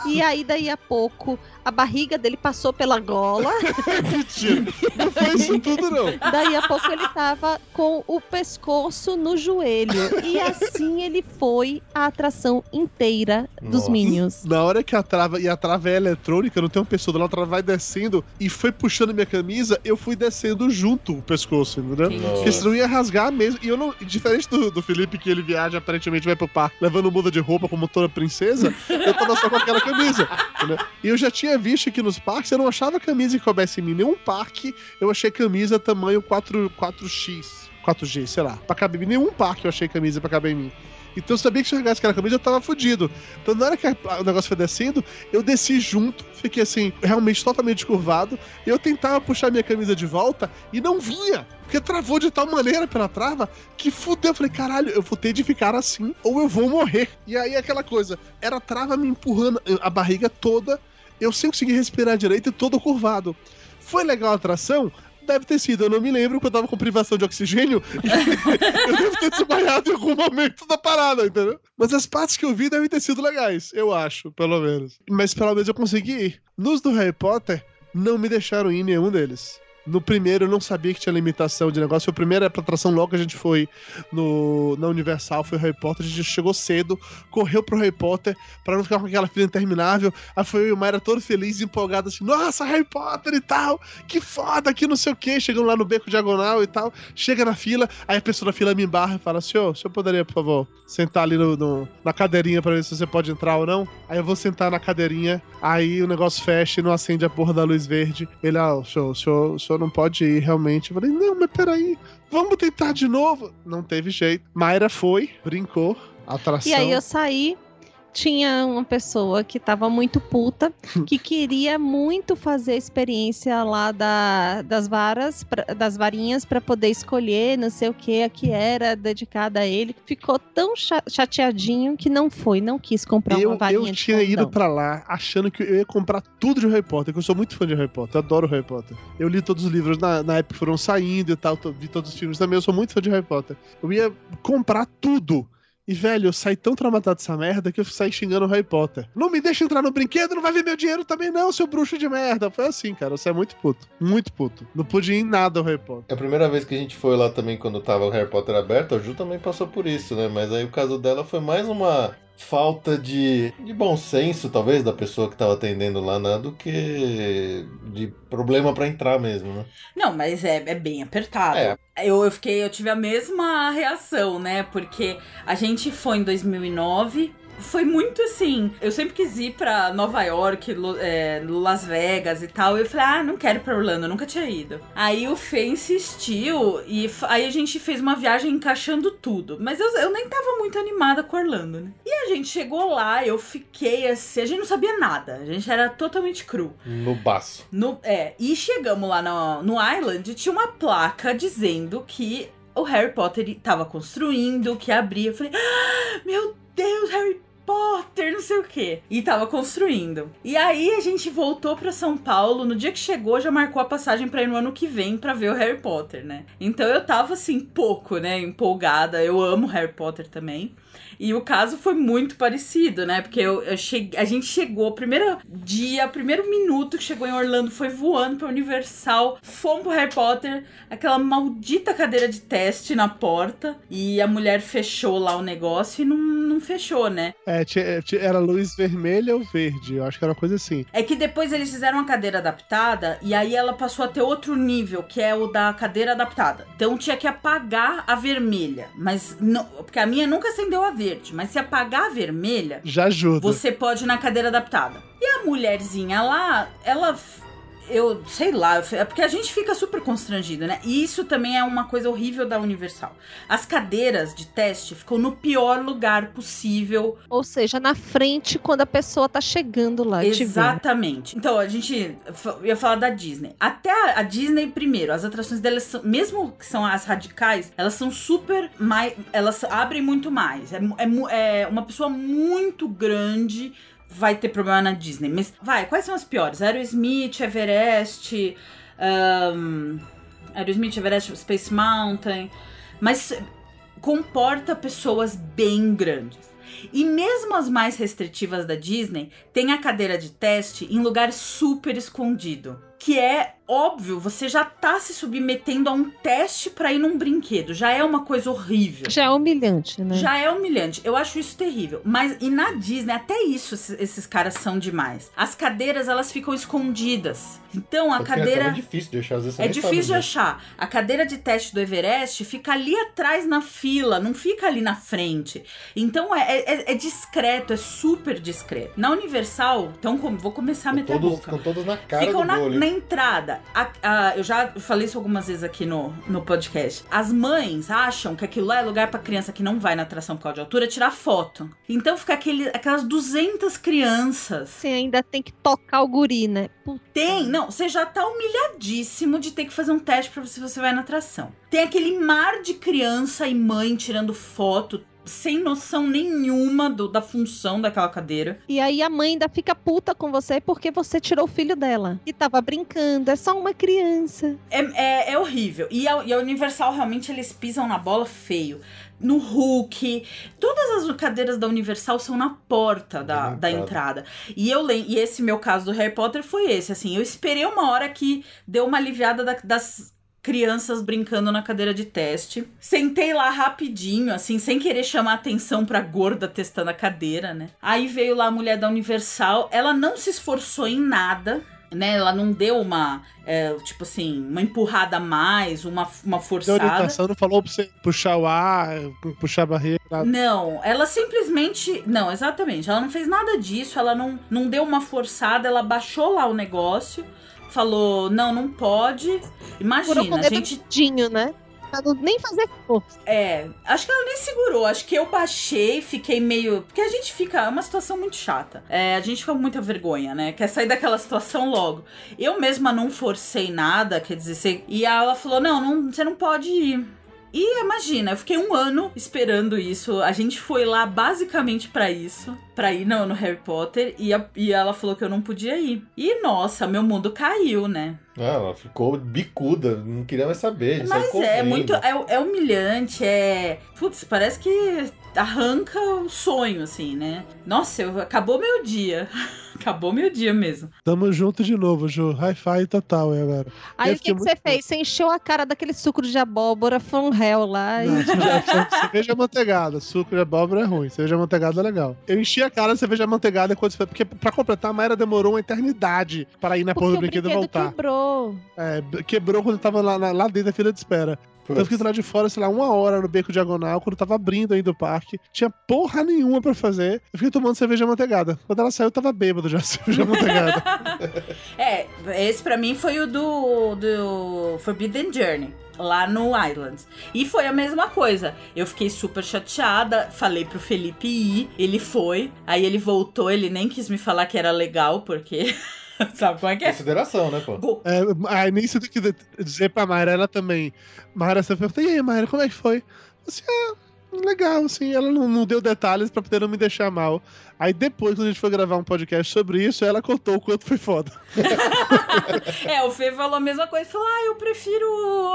E aí daí a pouco a barriga dele passou pela gola. Mentira. Não foi isso tudo, não. Daí a pouco ele tava com o pescoço no joelho. E assim ele foi a atração inteira dos Nossa. Minions. Na hora que a trava, e a trava é eletrônica, não tem uma pessoa do lado, a trava vai descendo e foi puxando minha camisa, eu fui descendo junto o pescoço, entendeu? Porque senão ia rasgar mesmo. E eu não. Diferente do, do Felipe, que ele viaja, aparentemente vai pro parque levando muda de roupa como toda princesa, eu tava só com aquela camisa. entendeu? E eu já tinha visto que nos parques eu não achava camisa que coubesse em mim. Nenhum parque eu achei camisa tamanho 4, 4X. 4G, sei lá, pra caber em mim. Nenhum parque eu achei camisa pra caber em mim. Então eu sabia que se eu largasse aquela camisa eu tava fudido. Então na hora que o negócio foi descendo, eu desci junto, fiquei assim, realmente totalmente curvado. Eu tentava puxar minha camisa de volta e não vinha. Porque travou de tal maneira pela trava que fudeu. Eu falei, caralho, eu vou ter de ficar assim ou eu vou morrer. E aí aquela coisa, era a trava me empurrando a barriga toda, eu sem conseguir respirar direito e todo curvado. Foi legal a atração? Deve ter sido, eu não me lembro, porque eu tava com privação de oxigênio eu devo ter desmaiado em algum momento da parada, entendeu? Mas as partes que eu vi devem ter sido legais, eu acho, pelo menos. Mas pelo menos eu consegui ir. Nos do Harry Potter, não me deixaram ir em nenhum deles. No primeiro eu não sabia que tinha limitação de negócio. Foi a primeira atração logo a gente foi no, na Universal, foi o Harry Potter. A gente chegou cedo, correu pro Harry Potter pra não ficar com aquela fila interminável. Aí foi eu e o Mayra todo feliz, empolgado assim, nossa, Harry Potter e tal, que foda, que não sei o que. Chegando lá no beco diagonal e tal, chega na fila, aí a pessoa da fila me embarra e fala, senhor, o senhor poderia, por favor, sentar ali no, no- na cadeirinha pra ver se você pode entrar ou não? Aí eu vou sentar na cadeirinha, aí o negócio fecha e não acende a porra da luz verde. Ele, ah, o senhor, o senhor, o senhor não pode ir realmente. Eu falei, não, mas peraí, vamos tentar de novo. Não teve jeito. Mayra foi, brincou, atração. E aí eu saí, tinha uma pessoa que tava muito puta, que queria muito fazer a experiência lá da, das varas, pra- das varinhas para poder escolher, não sei o que, a que era dedicada a ele. Ficou tão cha- chateadinho que não foi, não quis comprar eu, uma varinha eu tinha ido pra lá achando que eu ia comprar tudo de Harry Potter, que eu sou muito fã de Harry Potter, adoro Harry Potter. Eu li todos os livros na, na época que foram saindo e tal, vi todos os filmes também, eu sou muito fã de Harry Potter. Eu ia comprar tudo. E, velho, eu saí tão traumatado dessa merda que eu saí xingando o Harry Potter. Não me deixa entrar no brinquedo, não vai ver meu dinheiro também não, seu bruxo de merda. Foi assim, cara, você é muito puto. Muito puto. Não pude ir em nada o Harry Potter. É a primeira vez que a gente foi lá também, quando tava o Harry Potter aberto, a Ju também passou por isso, né? Mas aí o caso dela foi mais uma falta de, de bom senso, talvez, da pessoa que tava atendendo lá, né? Do que de problema pra entrar mesmo, né? Não, mas é, é bem apertado. É. Eu, eu fiquei, eu tive a mesma reação, né? Porque a gente foi em 2009. Foi muito assim. Eu sempre quis ir pra Nova York, é, Las Vegas e tal. E eu falei, ah, não quero ir pra Orlando, eu nunca tinha ido. Aí o Fê insistiu e aí a gente fez uma viagem encaixando tudo. Mas eu, eu nem tava muito animada com Orlando, né? E a gente chegou lá, eu fiquei assim, a gente não sabia nada. A gente era totalmente cru. No baço. No, é, e chegamos lá no, no Island e tinha uma placa dizendo que o Harry Potter tava construindo, que abria. Eu falei, ah, meu Deus, Harry Potter, não sei o que. E tava construindo. E aí a gente voltou pra São Paulo. No dia que chegou, já marcou a passagem pra ir no ano que vem pra ver o Harry Potter, né? Então eu tava assim, pouco, né? Empolgada. Eu amo Harry Potter também. E o caso foi muito parecido, né? Porque eu, eu cheguei, a gente chegou, primeiro dia, primeiro minuto que chegou em Orlando, foi voando pra Universal, fomos pro Harry Potter, aquela maldita cadeira de teste na porta, e a mulher fechou lá o negócio e não, não fechou, né? É, tinha- era luz vermelha ou verde, eu acho que era uma coisa assim. É que depois eles fizeram uma cadeira adaptada e aí ela passou a ter outro nível, que é o da cadeira adaptada. Então tinha que apagar a vermelha, mas não, porque a minha nunca acendeu a verde, mas se apagar a vermelha, Já ajuda. você pode ir na cadeira adaptada. E a mulherzinha lá, ela. Eu sei lá, é porque a gente fica super constrangido, né? E isso também é uma coisa horrível da Universal. As cadeiras de teste ficam no pior lugar possível Ou seja, na frente quando a pessoa tá chegando lá. Exatamente. Então, a gente ia falar da Disney. Até a, Disney, primeiro, as atrações delas, são, mesmo que são as radicais, elas são super mais. Elas abrem muito mais. É, é é uma pessoa muito grande. Vai ter problema na Disney. Mas, vai, quais são as piores? Aerosmith, Everest. ahn, Aerosmith, Everest, Space Mountain. Mas comporta pessoas bem grandes. E mesmo as mais restritivas da Disney tem a cadeira de teste em lugar super escondido. Que é óbvio, você já tá se submetendo a um teste pra ir num brinquedo. Já é uma coisa horrível. Já é humilhante, né? Já é humilhante. Eu acho isso terrível. Mas e na Disney, até isso esses, esses caras são demais. As cadeiras, elas ficam escondidas. Então a Porque É cadeira. difícil de achar, às vezes É difícil de né? achar. A cadeira de teste do Everest fica ali atrás na fila, não fica ali na frente. Então é, é- é discreto, é super discreto. Na Universal, então vou começar a meter a todos, boca. com todos na cara Ficam do na, na entrada, a- a- eu já falei isso algumas vezes aqui no, no podcast. As mães acham que aquilo lá é lugar pra criança que não vai na atração por causa de altura tirar foto. Então fica aquele, aquelas 200 crianças. Você ainda tem que tocar o guri, né? Puta. Tem, não, você já tá humilhadíssimo de ter que fazer um teste pra ver se você vai na atração. Tem aquele mar de criança e mãe tirando foto sem noção nenhuma do- da função daquela cadeira. E aí a mãe ainda fica puta com você porque você tirou o filho dela. E tava brincando, é só uma criança. É, é, é horrível. E a, e a Universal, realmente, eles pisam na bola feio. No Hulk. Todas as cadeiras da Universal são na porta da, Na da entrada. E eu e esse meu caso do Harry Potter foi esse. Assim, eu esperei uma hora que deu uma aliviada da- das crianças brincando na cadeira de teste. Sentei lá rapidinho, assim, sem querer chamar atenção pra gorda testando a cadeira, né? Aí veio lá a mulher da Universal. Ela não se esforçou em nada né? Ela não deu uma, é, tipo assim, uma empurrada a mais, uma, uma forçada. orientação, não falou pra você puxar o ar, puxar a barreira. nada. Não, ela simplesmente. Não, exatamente. Ela não fez nada disso, ela não, não deu uma forçada, ela baixou lá o negócio, falou: não, não pode. Imagina, a gente. mindinho, né? Nem fazer força. É, acho que ela nem segurou. Acho que eu baixei, fiquei meio. Porque a gente fica. É uma situação muito chata. É, a gente fica com muita vergonha, né? Quer sair daquela situação logo. Eu mesma não forcei nada, quer dizer. Você... E ela falou: não, não, você não pode ir. E imagina, eu fiquei um ano esperando isso. A gente foi lá basicamente pra isso, pra ir no, no Harry Potter, e, a- e ela falou que eu não podia ir. E nossa, meu mundo caiu, né? Ah, ela ficou bicuda, não queria mais saber. Mas é muito. É, é humilhante, é. Putz, parece que arranca o sonho, assim, né? Nossa, eu, acabou meu dia. acabou meu dia mesmo. Tamo junto de novo, Ju. Hi-fi total aí agora. Aí Eu o que, que você muito- fez? Você encheu a cara daquele suco de abóbora from hell lá. E... Não, cerveja- cerveja manteigada, suco de abóbora é ruim, cerveja manteigada é legal. Eu enchi a cara de cerveja manteigada quando foi, porque pra completar a Mayra demorou uma eternidade para ir na porra do brinquedo e brinquedo voltar. quebrou. É, quebrou quando eu tava lá, lá dentro da fila de espera. Putz. Eu fiquei do lado de fora, sei lá, uma hora no beco diagonal, quando tava abrindo ainda o parque. Tinha porra nenhuma pra fazer. Eu fiquei tomando cerveja manteigada. Quando ela saiu, eu tava bêbado já, cerveja manteigada. É, esse pra mim foi o do, do Forbidden Journey. Lá no Islands. E foi a mesma coisa. Eu fiquei super chateada. Falei pro Felipe ir. Ele foi. Aí ele voltou. Ele nem quis me falar que era legal, porque. Sabe como é que é? Consideração, né, pô? Go- É, aí nisso eu tenho que dizer pra Mayra, ela também. Mayra, você pergunta, e aí, Mayra, como é que foi? Assim, ah, legal, assim. Ela não, não deu detalhes pra poder não me deixar mal. Aí depois, quando a gente foi gravar um podcast sobre isso, ela contou o quanto foi foda. É, o Fê falou a mesma coisa. Falou, ah, eu prefiro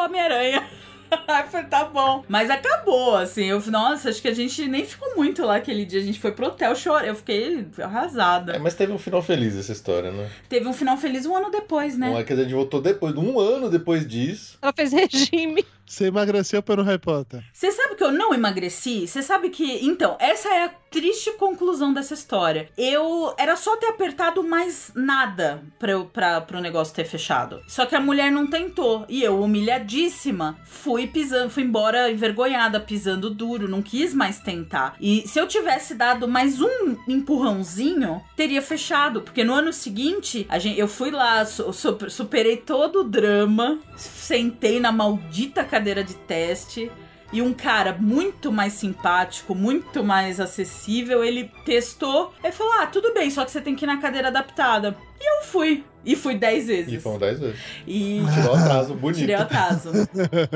Homem-Aranha. Aí falei, tá bom. Mas acabou, assim. Eu nossa, acho que a gente nem ficou muito lá aquele dia. A gente foi pro hotel chorar. Eu fiquei arrasada. É, mas teve um final feliz essa história, né? Teve um final feliz um ano depois, né? Uma, quer dizer, a gente voltou depois, um ano depois disso. Ela fez regime. Você emagreceu pelo Harry Potter. Você sabe que eu não emagreci? Você sabe que. Então, essa é a triste conclusão dessa história. Eu. Era só ter apertado mais nada pra, eu, pra, pro negócio ter fechado. Só que a mulher não tentou. E eu, humilhadíssima, fui pisando, fui embora envergonhada, pisando duro, não quis mais tentar. E se eu tivesse dado mais um empurrãozinho, teria fechado. Porque no ano seguinte, a gente, eu fui lá, su- su- superei todo o drama, sentei na maldita cadeira de teste. E um cara muito mais simpático, muito mais acessível, ele testou. Ele falou: Ah, tudo bem, só que você tem que ir na cadeira adaptada. E eu fui. E fui 10 vezes. E foram 10 vezes. E Tirou atraso bonito. tirei o atraso.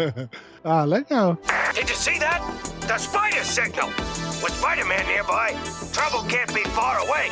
ah, legal. Did you see that? The spider signal! With Spider-Man nearby, trouble can't be far away.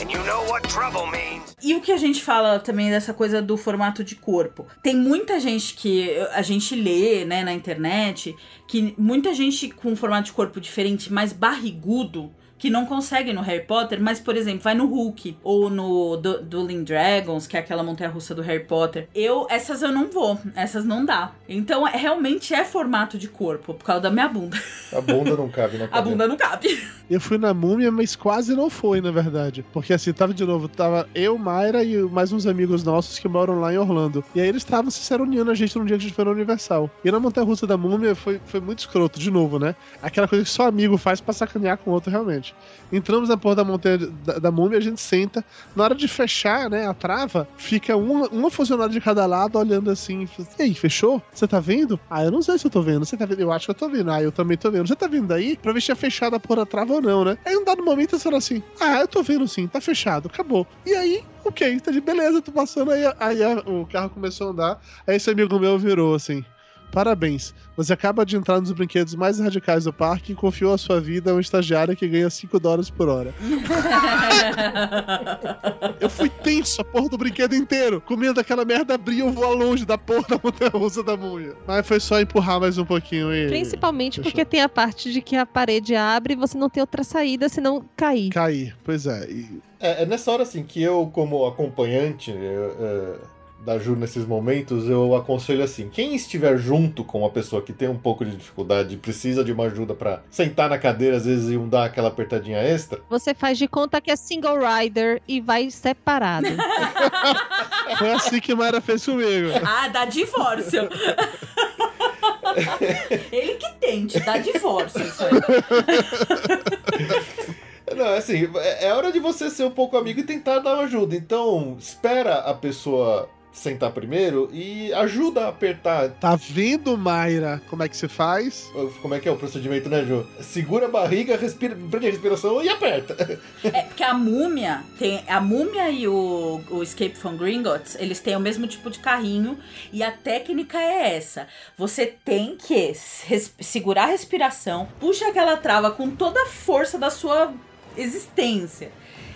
And you know what trouble means. E o que a gente fala também dessa coisa do formato de corpo? Tem muita gente que a gente lê, né, na internet, que muita gente com um formato de corpo diferente, mais barrigudo, que não consegue no Harry Potter, mas, por exemplo, vai no Hulk ou no Du- Dueling Dragons, que é aquela montanha-russa do Harry Potter. Eu, essas eu não vou, essas não dá. Então, é- realmente é formato de corpo, por causa da minha bunda. A bunda não cabe na A bunda não cabe. Eu fui na múmia, mas quase não foi, na verdade. Porque assim, tava de novo, tava eu, Mayra e mais uns amigos nossos que moram lá em Orlando. E aí eles estavam se seroneando a gente num dia que a gente foi na Universal. E na montanha russa da múmia foi, foi muito escroto, de novo, né? Aquela coisa que só amigo faz pra sacanear com o outro, realmente. Seguinte: entramos na porra da montanha da, da múmia, a gente senta. Na hora de fechar, né, a trava, fica uma, uma funcionária de cada lado olhando assim. E aí, fechou? Você tá vendo? Ah, eu não sei se eu tô vendo. Você tá vendo? Eu acho que eu tô vendo. Ah, eu também tô vendo. Você tá vendo aí? Pra ver se é fechada a porra da trava ou não, né? Aí um dado momento você fala assim: Ah, eu tô vendo sim, tá fechado, acabou. E aí, ok, tá de beleza, tô passando aí. Aí o carro começou a andar. Aí esse amigo meu virou assim. Parabéns, você acaba de entrar nos brinquedos mais radicais do parque e confiou a sua vida a um estagiário que ganha 5 dólares por hora. Eu fui tenso a porra do brinquedo inteiro. Com medo daquela merda abrir eu voar longe da porra da montanha russa da mulher. Mas foi só empurrar mais um pouquinho e. Principalmente Fechou. porque tem a parte de que a parede abre e você não tem outra saída senão cair. Cair. Pois é. E É, é nessa hora assim que eu, como acompanhante eh, eh, da Ju nesses momentos, eu aconselho assim: quem estiver junto com uma pessoa que tem um pouco de dificuldade e precisa de uma ajuda pra sentar na cadeira, às vezes, e um dar aquela apertadinha extra, Você faz de conta que é single rider e vai separado. Foi assim que Mayra fez comigo. Ah, dá divórcio. Ele que tente, dá divórcio. Isso aí. Não, é assim, é é hora de você ser um pouco amigo e tentar dar uma ajuda. Então, espera a pessoa sentar primeiro e ajuda a apertar. Tá vendo, Mayra, como é que se faz? Como é que é o procedimento, né, Ju? Segura a barriga, respira, prende a respiração e aperta. É porque a múmia tem. A múmia e o, o Escape from Gringotts, eles têm o mesmo tipo de carrinho. E a técnica é essa. Você tem que res- segurar a respiração, puxa aquela trava com toda a força da sua existência.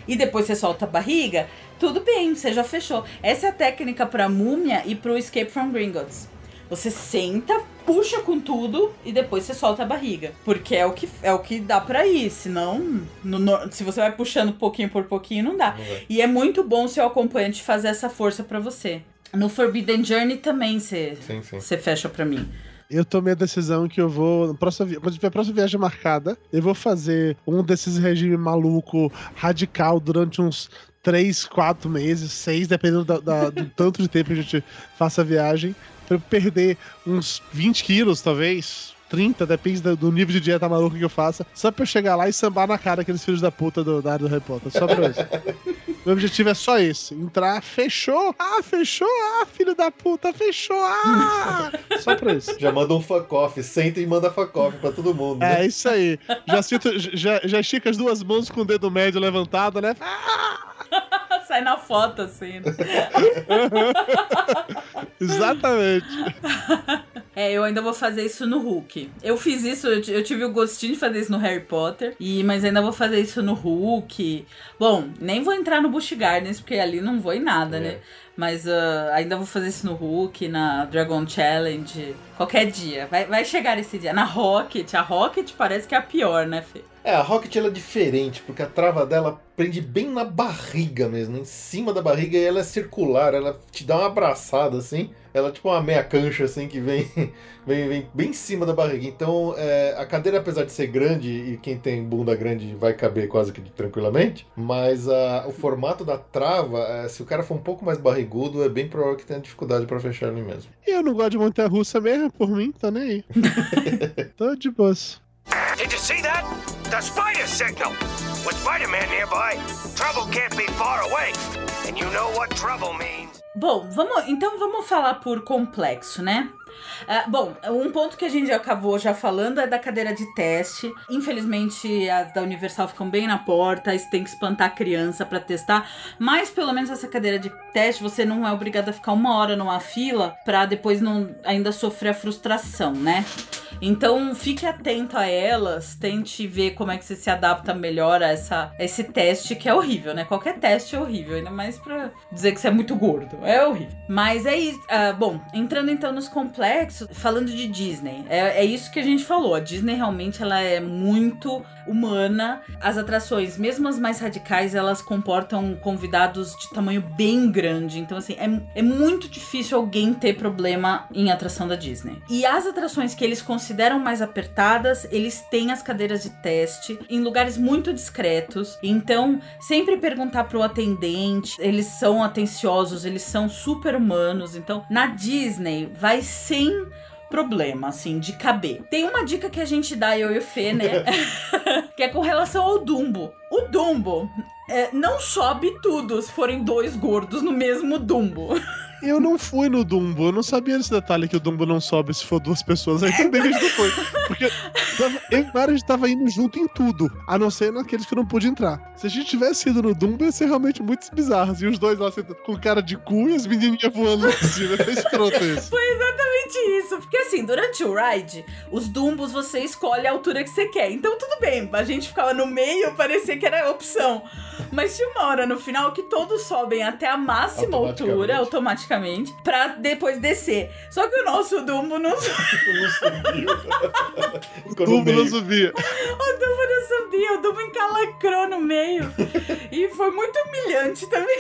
E depois você solta a barriga, tudo bem, você já fechou. Essa é a técnica pra múmia e pro Escape from Gringotts. Você senta, puxa com tudo e depois você solta a barriga. Porque é o que, é o que dá pra ir. Senão, no- no- se você vai puxando pouquinho por pouquinho, não dá. Vai. E é muito bom o seu acompanhante fazer essa força pra você. No Forbidden Journey também você fecha pra mim. Eu tomei a decisão que eu vou. Na próxima, vi- quando tiver a próxima viagem marcada, eu vou fazer um desses regime maluco, radical, durante uns 3, 4 meses, 6, dependendo da- da- do tanto de tempo que a gente faça a viagem, pra eu perder uns 20 quilos, talvez. 30, depende do, do nível de dieta maluca que eu faça, só pra eu chegar lá e sambar na cara aqueles filhos da puta do, da área do Harry Potter. Só pra isso. Meu objetivo é só esse: entrar, fechou, ah, fechou, ah, filho da puta, fechou, ah! Só pra isso. Já manda um fuck off, senta e manda fuck off pra todo mundo. né? É isso aí. Já, sinto, já, já estica as duas mãos com o dedo médio levantado, né? Sai na foto assim. né? Exatamente. É, eu ainda vou fazer isso no Hulk. Eu fiz isso, eu, eu tive o gostinho de fazer isso no Harry Potter, e mas ainda vou fazer isso no Hulk. Bom, nem vou entrar no Busch Gardens, porque ali não vou em nada, É. né? Mas ah, ainda vou fazer isso no Hulk, na Dragon Challenge, qualquer dia. Vai, vai chegar esse dia. Na Rocket, a Rocket parece que é a pior, né, Fê? É, a Rocket ela é diferente, porque a trava dela prende bem na barriga mesmo, em cima da barriga, e ela é circular, ela te dá uma abraçada assim. Ela é tipo uma meia cancha assim que vem, vem, vem bem em cima da barriga. Então é, a cadeira, apesar de ser grande, e quem tem bunda grande vai caber quase que tranquilamente, mas a- o formato da trava, é, se o cara for um pouco mais barrigudo, é bem provável que tenha dificuldade pra fechar ali mesmo. Eu não gosto de montanha russa mesmo, por mim, tô nem aí. tô de boas. Did you see that? The spider signal! With Spider-Man nearby, trouble can't be far away. And you know what trouble means. Bom, vamos, então vamos falar por complexo, né? Ah, bom, um ponto que a gente acabou já falando é da cadeira de teste. Infelizmente, as da Universal ficam bem na porta, você tem que espantar a criança pra testar. Mas pelo menos essa cadeira de teste, você não é obrigado a ficar uma hora numa fila pra depois não ainda sofrer a frustração, né? Então fique atento a elas, tente ver como é que você se adapta melhor a, essa, esse teste que é horrível, né? Qualquer teste é horrível, ainda mais pra dizer que você é muito gordo. É horrível. Mas é isso. ah, bom, entrando então nos complexos, falando de Disney, é, é isso que a gente falou. A Disney realmente ela é muito humana. As atrações, mesmo as mais radicais, elas comportam convidados de tamanho bem grande. Então, assim, é, é muito difícil alguém ter problema em atração da Disney. E as atrações que eles consideram mais apertadas, eles têm as cadeiras de teste em lugares muito discretos. Então, sempre perguntar pro atendente, eles são atenciosos, eles são super humanos. Então, na Disney, vai sem problema, assim, de caber. Tem uma dica que a gente dá, eu e o Fê, né? que é com relação ao Dumbo. O Dumbo é, não sobe tudo se forem dois gordos no mesmo Dumbo. Eu não fui no Dumbo, eu não sabia desse detalhe que o Dumbo não sobe se for duas pessoas. Aí também a gente não foi. Porque tava- eu e Mara, a gente tava indo junto em tudo, a não ser naqueles que eu não pude entrar. Se a gente tivesse ido no Dumbo, ia ser realmente muito bizarro. E os dois lá sentados com cara de cu e as menininhas voando em cima. É escroto isso. Foi exatamente isso. Porque assim, durante o ride, os Dumbos você escolhe a altura que você quer. Então tudo bem, a gente ficava no meio, parecia que era a opção. Mas tinha uma hora no final que todos sobem até a máxima Automaticamente. altura, automaticamente, pra depois descer. Só que o nosso Dumbo não, o subiu. No Dumbo não subia. Dumbo não subia, o Dumbo encalacrou no meio. E foi muito humilhante também.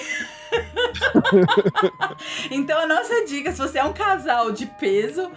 então a nossa dica, se você é um casal de peso,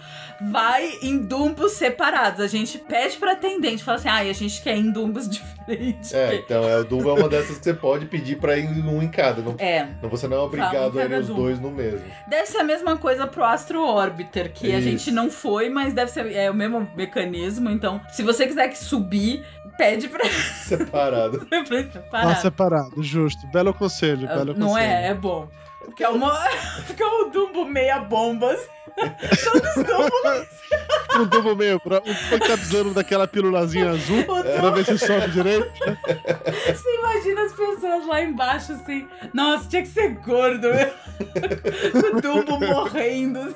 vai em dumbos separados. A gente pede pra atendente, fala assim, ai, a gente quer em dumbos diferentes. É, então é, o Dumbo é uma dessas que você pode pedir pra ir um em cada. Não, É, não- você não é obrigado a ir os Dumbo. dois no mesmo. deve ser a mesma coisa pro Astro Orbiter, que a Isso. gente não foi, mas deve ser é o mesmo mecanismo. Então, se você quiser que subir, pede pra, Separado. ir Lá separado. separado, justo. Belo conselho, belo Não conselho. é? É bom. Porque é uma... Fica o Dumbo meia bombas. Todos Dumbos. Um Dumbo meio, pra, um foi daquela pílulazinha azul, O pra Dumbo. ver se sobe direito. Você imagina as pessoas lá embaixo assim. Nossa, tinha que ser gordo, meu. o Dumbo morrendo.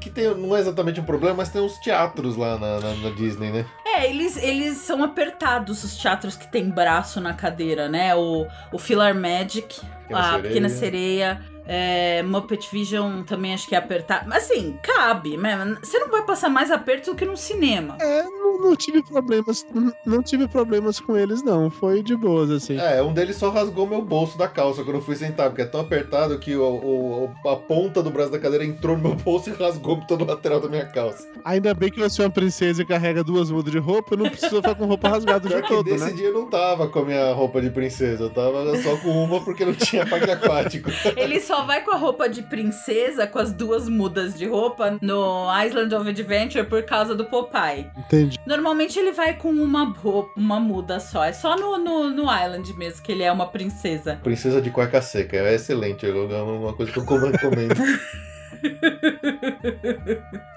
Que tem, não é exatamente um problema, mas tem uns teatros lá na, na- na Disney, né? É, eles, eles são apertados, os teatros que tem braço na cadeira, né? O, o Philhar Magic, Pequena a Sereia. Pequena Sereia. é, Muppet Vision também acho que é apertado. Mas assim, cabe, né? Você não vai passar mais aperto do que num cinema. É, não, não tive problemas, não, não tive problemas com eles, não. Foi de boas, assim. É, um deles só rasgou meu bolso da calça quando eu fui sentar, porque é tão apertado que o, o- a ponta do braço da cadeira entrou no meu bolso e rasgou todo o lateral da minha calça. Ainda bem que você é uma princesa e carrega duas mudas de roupa, não precisa ficar com roupa rasgada o Pior dia que todo, desse né? dia eu não tava com a minha roupa de princesa, eu tava só com uma porque não tinha parque aquático. Ele só vai com a roupa de princesa, com as duas mudas de roupa, no Island of Adventure por causa do Popeye. Entendi. Normalmente ele vai com uma roupa, uma muda só. É só no, no, no Island mesmo que ele é uma princesa. Princesa de cueca seca, é excelente, é uma coisa que eu recomendo.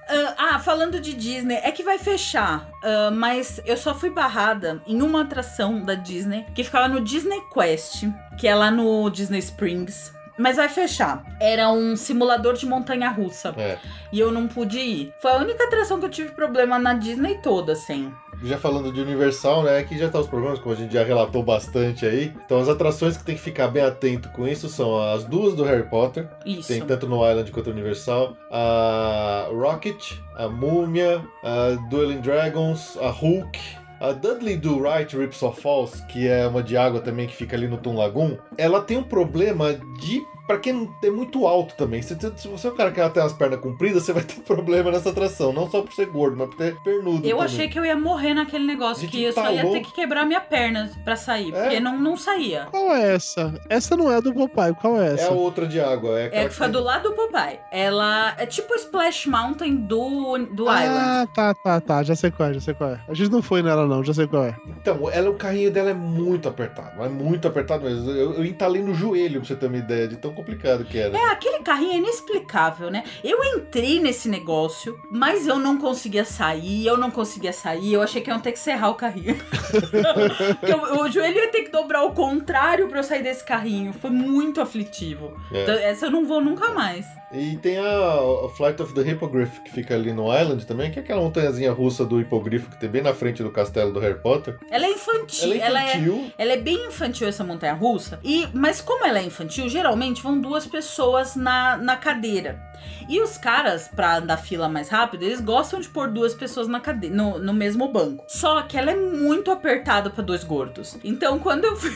Ah, ah, falando de Disney, é que vai fechar. ah, mas eu só fui barrada em uma atração da Disney que ficava no Disney Quest, que é lá no Disney Springs. Mas vai fechar. Era um simulador de montanha russa. É. E eu não pude ir. Foi a única atração que eu tive problema na Disney toda, assim. Já falando de Universal, né? Aqui já tá os problemas, como a gente já relatou bastante aí. Então as atrações que tem que ficar bem atento com isso são as duas do Harry Potter, Isso. tem tanto no Island quanto no Universal, a Rocket, a Múmia, a Dueling Dragons, a Hulk. A Dudley do Right Ripsaw Falls, que é uma de água também que fica ali no Toon Lagoon, ela tem um problema de. Pra quem é muito alto também. Se, se você é um cara que tem as pernas compridas, você vai ter problema nessa atração. Não só por ser gordo, mas por ter pernudo. Eu também. achei que eu ia morrer naquele negócio, Gente, que eu só tá ia ter que quebrar minha perna pra sair, É? porque não, não saía. Qual é essa? Essa não é do Popeye, qual é É essa? a outra de água. É, É que foi do lado do Popeye. Ela é tipo o Splash Mountain do, do Island. Ah, tá, tá, tá. Já sei qual é, já sei qual é. A gente não foi nela, não, já sei qual é. Então, ela, o carrinho dela é muito apertado. É muito apertado mesmo. Eu, eu entalei no joelho, pra você ter uma ideia de tão complicado que era. É, aquele carrinho é inexplicável, né? Eu entrei nesse negócio, mas eu não conseguia sair, eu não conseguia sair, eu achei que iam ter que serrar o carrinho. Porque o, joelho ia ter que dobrar ao contrário pra eu sair desse carrinho. Foi muito aflitivo. É. Então, essa eu não vou nunca mais. E tem a, a Flight of the Hippogriff, que fica ali no Island também, que é aquela montanhazinha russa do hipogrifo que tem bem na frente do castelo do Harry Potter. Ela é infantil. Ela é infantil. Ela é bem infantil essa montanha russa. E, mas como ela é infantil, geralmente vão duas pessoas na, na cadeira. E os caras, pra andar fila mais rápido, eles gostam de pôr duas pessoas na cadeira, no, no mesmo banco. Só que ela é muito apertada pra dois gordos. Então quando eu fui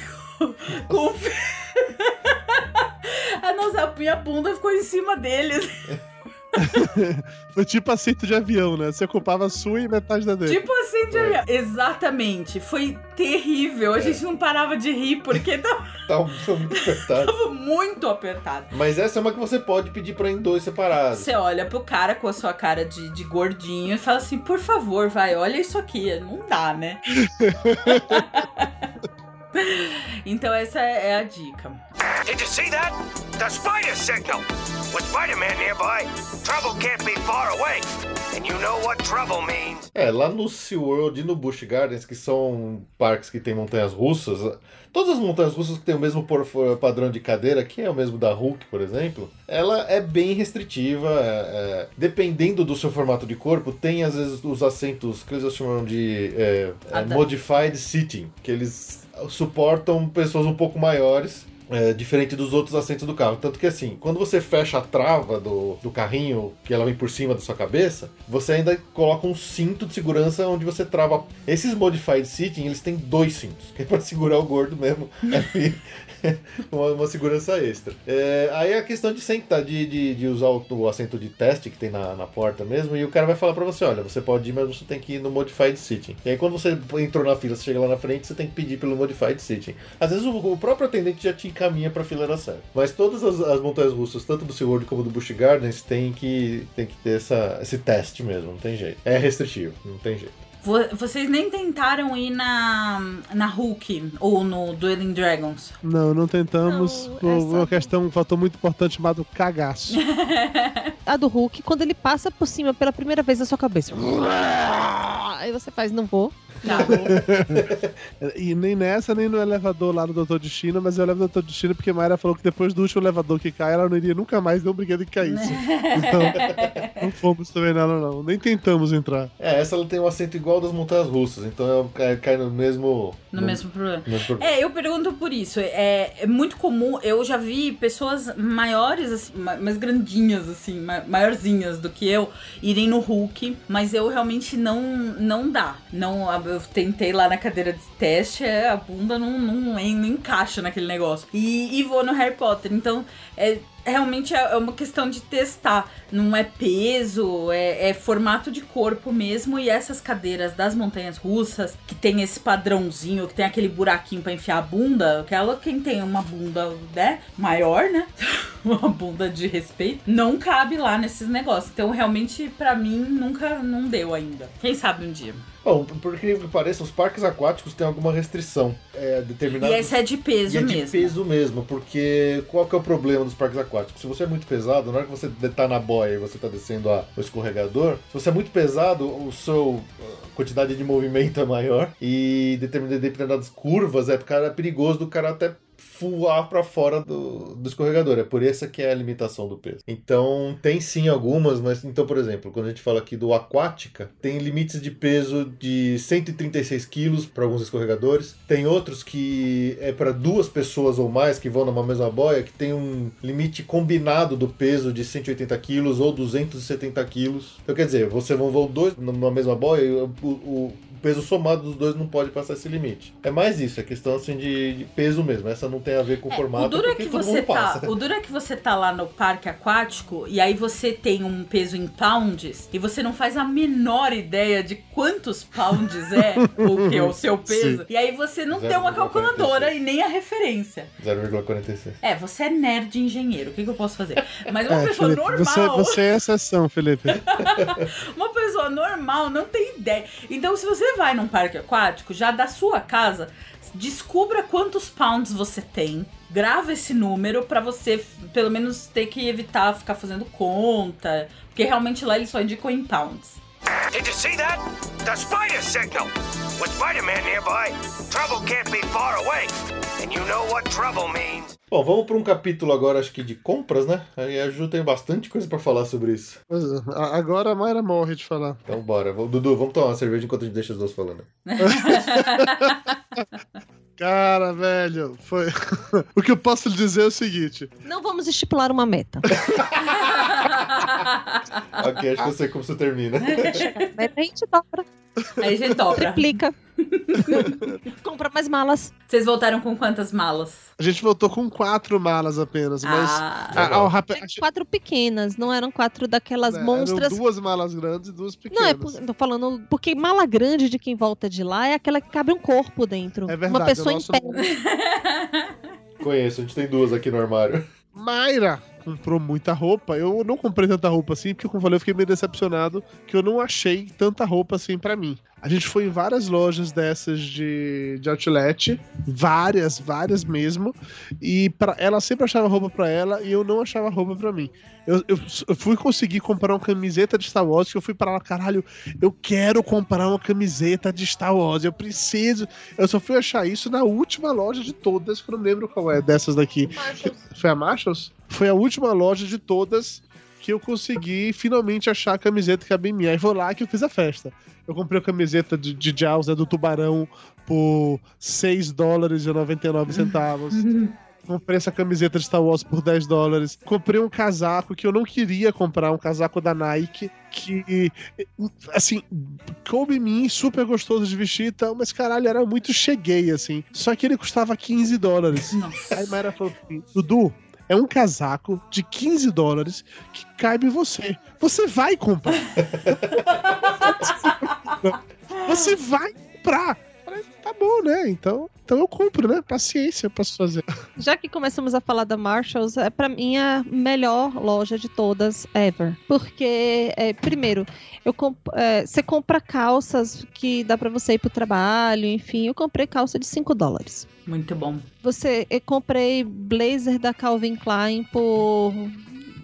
com. a nossa minha bunda ficou em cima deles. Foi tipo assento de avião, né? Você ocupava a sua e metade da dele. Tipo assim, de avião. Exatamente. Foi terrível. A gente não parava de rir porque tava, Tá um- foi muito apertado. tava muito apertado. Mas essa é uma que você pode pedir pra ir em dois separados. Você olha pro cara com a sua cara de, de gordinho e fala assim, por favor, vai, olha isso aqui. Não dá, né? então essa é a dica. Did you see that? The spider signal! With Spider-Man nearby, trouble can't be far away. And you know what trouble means. É, lá no SeaWorld e no Busch Gardens, que são parques que tem montanhas russas, todas as montanhas russas que tem o mesmo padrão de cadeira, que é o mesmo da Hulk, por exemplo, ela é bem restritiva. é, é, dependendo do seu formato de corpo, tem às vezes os assentos que eles chamam de é, é, Modified Seating, que eles suportam pessoas um pouco maiores. é, diferente dos outros assentos do carro. Tanto que assim, quando você fecha a trava do, do carrinho, que ela vem por cima da sua cabeça, você ainda coloca um cinto de segurança onde você trava. Esses modified seating, eles têm dois cintos, que é pra segurar o gordo mesmo. ali. uma, uma segurança extra. É, aí a questão de sentar, de, de, de usar o, o assento de teste que tem na, na porta mesmo, e o cara vai falar pra você, olha, você pode ir, mas você tem que ir no modified seating. E aí quando você entrou na fila, você chega lá na frente, você tem que pedir pelo modified seating. Às vezes o, o próprio atendente já te encaminha pra fileira certa. Mas todas as, as montanhas russas, tanto do SeaWorld como do Busch Gardens, tem que, tem que ter essa, esse teste mesmo, não tem jeito. É restritivo, não tem jeito. Vo- Vocês nem tentaram ir na, na Hulk ou no Dueling Dragons. Não, não tentamos Não, por uma questão, um fator muito importante chamado cagaço. A do Hulk, quando ele passa por cima pela primeira vez da sua cabeça. Aí você faz, não vou. Tá. E nem nessa, nem no elevador lá no Doutor Destino, mas eu levo o Doutor Destino porque Mayra falou que depois do último elevador que cai, ela não iria nunca mais ver um brinquedo que caísse. Então, não fomos também nela, não. Nem tentamos entrar. É, essa ela tem um assento igual das montanhas russas, então ela cai, cai no mesmo. No mesmo problema. no mesmo problema. É, eu pergunto por isso. É, é muito comum, eu já vi pessoas maiores, assim, ma- mais grandinhas, assim, ma- maiorzinhas do que eu, irem no Hulk, mas eu realmente não, não dá. Não, eu tentei lá na cadeira de teste, é, a bunda não, não, não encaixa naquele negócio. E, e vou no Harry Potter, então é. Realmente é é uma questão de testar. Não é peso, é, é formato de corpo mesmo. E essas cadeiras das montanhas russas, que tem esse padrãozinho, que tem aquele buraquinho pra enfiar a bunda, aquela quem tem uma bunda, né, maior, né? uma bunda de respeito, não cabe lá nesses negócios. Então, realmente, pra mim, nunca não deu ainda. Quem sabe um dia. Bom, por incrível que pareça, os parques aquáticos têm alguma restrição. É determinado. E esse é de peso E é de mesmo. peso mesmo, porque qual que é o problema dos parques aquáticos? Se você é muito pesado, na hora que você tá na boia e você tá descendo a- o escorregador, se você é muito pesado, o seu a quantidade de movimento é maior e determin- determinadas curvas é, cara, é perigoso do cara até voar pra fora do, do escorregador. É por essa que é a limitação do peso. Então, tem sim algumas, mas então, por exemplo, quando a gente fala aqui do aquática, tem limites de peso de 136 quilos para alguns escorregadores. Tem outros que é para duas pessoas ou mais que vão numa mesma boia, que tem um limite combinado do peso de 180 quilos ou 270 quilos. Então, quer dizer, você vão voar dois numa mesma boia o, o- o peso somado dos dois não pode passar esse limite. É mais isso, é questão assim de, de peso mesmo. Essa não tem a ver com o formato, o duro é que todo você mundo passa. tá, o duro é que você tá lá no parque aquático e aí você tem um peso em pounds e você não faz a menor ideia de quantos pounds é o que é o seu peso. E aí você não tem uma 0,46. calculadora e nem a referência. 0,46. É, você é nerd engenheiro. O que, que eu posso fazer? Mas uma É, pessoa Felipe, normal, você, você é exceção, Felipe. uma pessoa normal não tem ideia. Então, se você vai num parque aquático, já da sua casa, descubra quantos pounds você tem. Grava esse número pra você, pelo menos, ter que evitar ficar fazendo conta. Porque realmente lá eles só indicam em pounds. Did you see that? The spider signal! With Spider-Man nearby, trouble can't be far away. And you know what trouble means. Bom, vamos para um capítulo agora, acho que de compras, né? Aí a Ju tem bastante coisa para falar sobre isso. A- Agora a Mayra morre de falar. Então bora. Dudu, vamos tomar uma cerveja enquanto a gente deixa os dois falando. Cara, velho, foi. o que eu posso lhe dizer é o seguinte: Não vamos estipular uma meta. ok, acho que eu sei como você termina. Meta a gente dobra, Aí a gente dobra. triplica. Compra mais malas. Vocês voltaram com quantas malas? A gente voltou com quatro malas apenas, mas. Ah, o rap- Eram quatro pequenas, não eram quatro daquelas É, monstras. Eram duas malas grandes e duas Não, pequenas. é por, tô falando porque mala grande de quem volta de lá é aquela que cabe um corpo dentro. É verdade, Uma pessoa o em pé. Conheço, a gente tem duas aqui no armário. Mayra comprou muita roupa. Eu não comprei tanta roupa assim, porque, como eu falei, eu fiquei meio decepcionado que eu não achei tanta roupa assim pra mim. A gente foi em várias lojas dessas de, de outlet, várias, várias mesmo, e pra, ela sempre achava roupa pra ela e eu não achava roupa pra mim. Eu, eu, eu fui conseguir comprar uma camiseta de Star Wars, que eu fui pra lá, caralho, eu quero comprar uma camiseta de Star Wars, eu preciso. Eu só fui achar isso na última loja de todas, que eu não lembro qual é dessas daqui. Foi a Marshalls? Foi a última loja de todas que eu consegui finalmente achar a camiseta que cabia em mim. Aí foi lá que eu fiz a festa. Eu comprei a camiseta de, de Jaws, né, do Tubarão, por 6 dólares e 99 centavos. Comprei essa camiseta de Star Wars por 10 dólares. Comprei um casaco que eu não queria comprar, um casaco da Nike, que, assim, coube em mim, super gostoso de vestir e tal, mas caralho, era muito cheguei, assim. Só que ele custava 15 dólares. Nossa. Aí Mayra falou assim, Dudu, é um casaco de 15 dólares que cabe em você. Você vai comprar. você vai comprar. Tá bom, né? Então, então eu compro, né? Paciência, eu posso fazer. Já que começamos a falar da Marshalls, é pra mim a melhor loja de todas ever. Porque, é, primeiro, eu comp é, você compra calças que dá pra você ir pro trabalho, enfim. Eu comprei calça de 5 dólares. Muito bom. Você, eu comprei blazer da Calvin Klein por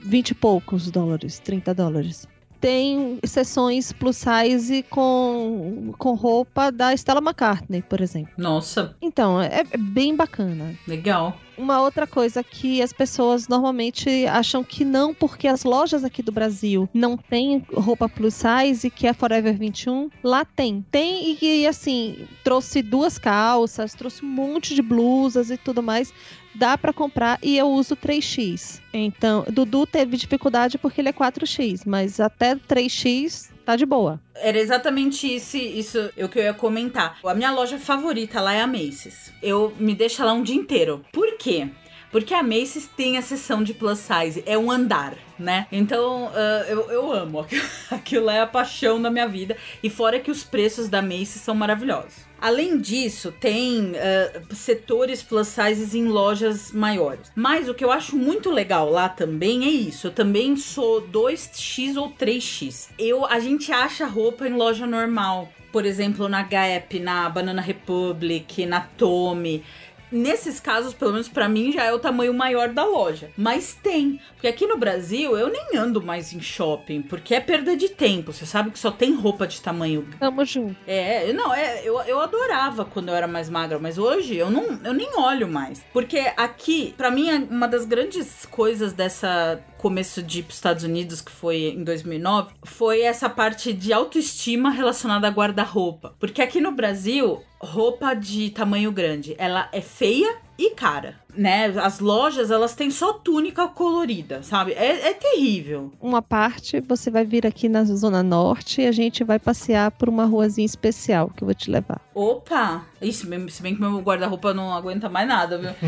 20 e poucos dólares, 30 dólares. Tem sessões plus size com, com roupa da Stella McCartney, por exemplo. Nossa, Então, é, é bem bacana. legal. Uma outra coisa que as pessoas normalmente acham que não, porque as lojas aqui do Brasil não tem roupa plus size, que é Forever 21, lá tem. Tem e, e, assim, trouxe duas calças, trouxe um monte de blusas e tudo mais. Dá pra comprar e eu uso 3x. Então, Dudu teve dificuldade porque ele é 4x, mas até 3x tá de boa. Era exatamente isso, isso o que eu ia comentar. A minha loja favorita lá é a Macy's. Eu me deixo lá um dia inteiro. Por quê? Porque a Macy's tem a seção de plus size, é um andar, né? Então ah, eu, eu amo. Aquilo- é a paixão da minha vida. E fora que os preços da Macy's são maravilhosos. Além disso, tem ah, setores plus sizes em lojas maiores. Mas o que eu acho muito legal lá também é isso. Eu também sou 2x ou 3x. Eu, a gente acha roupa em loja normal. Por exemplo, na Gap, na Banana Republic, na Tommy. Nesses casos, pelo menos pra mim, já é o tamanho maior da loja. Mas tem. Porque aqui no Brasil eu nem ando mais em shopping, porque é perda de tempo. Você sabe que só tem roupa de tamanho Tamo junto. é, não, é, eu, eu adorava quando eu era mais magra, mas hoje eu não, eu nem olho mais. Porque aqui, pra mim, é uma das grandes coisas dessa começo de ir pros Estados Unidos, que foi em 2009, foi essa parte de autoestima relacionada a guarda-roupa. Porque aqui no Brasil, roupa de tamanho grande, ela é feia e cara, né? As lojas, elas têm só túnica colorida, sabe? É, é terrível. Uma parte você vai vir aqui na Zona Norte e a gente vai passear por uma ruazinha especial que eu vou te levar. Opa! Isso, se bem que meu guarda-roupa não aguenta mais nada, viu?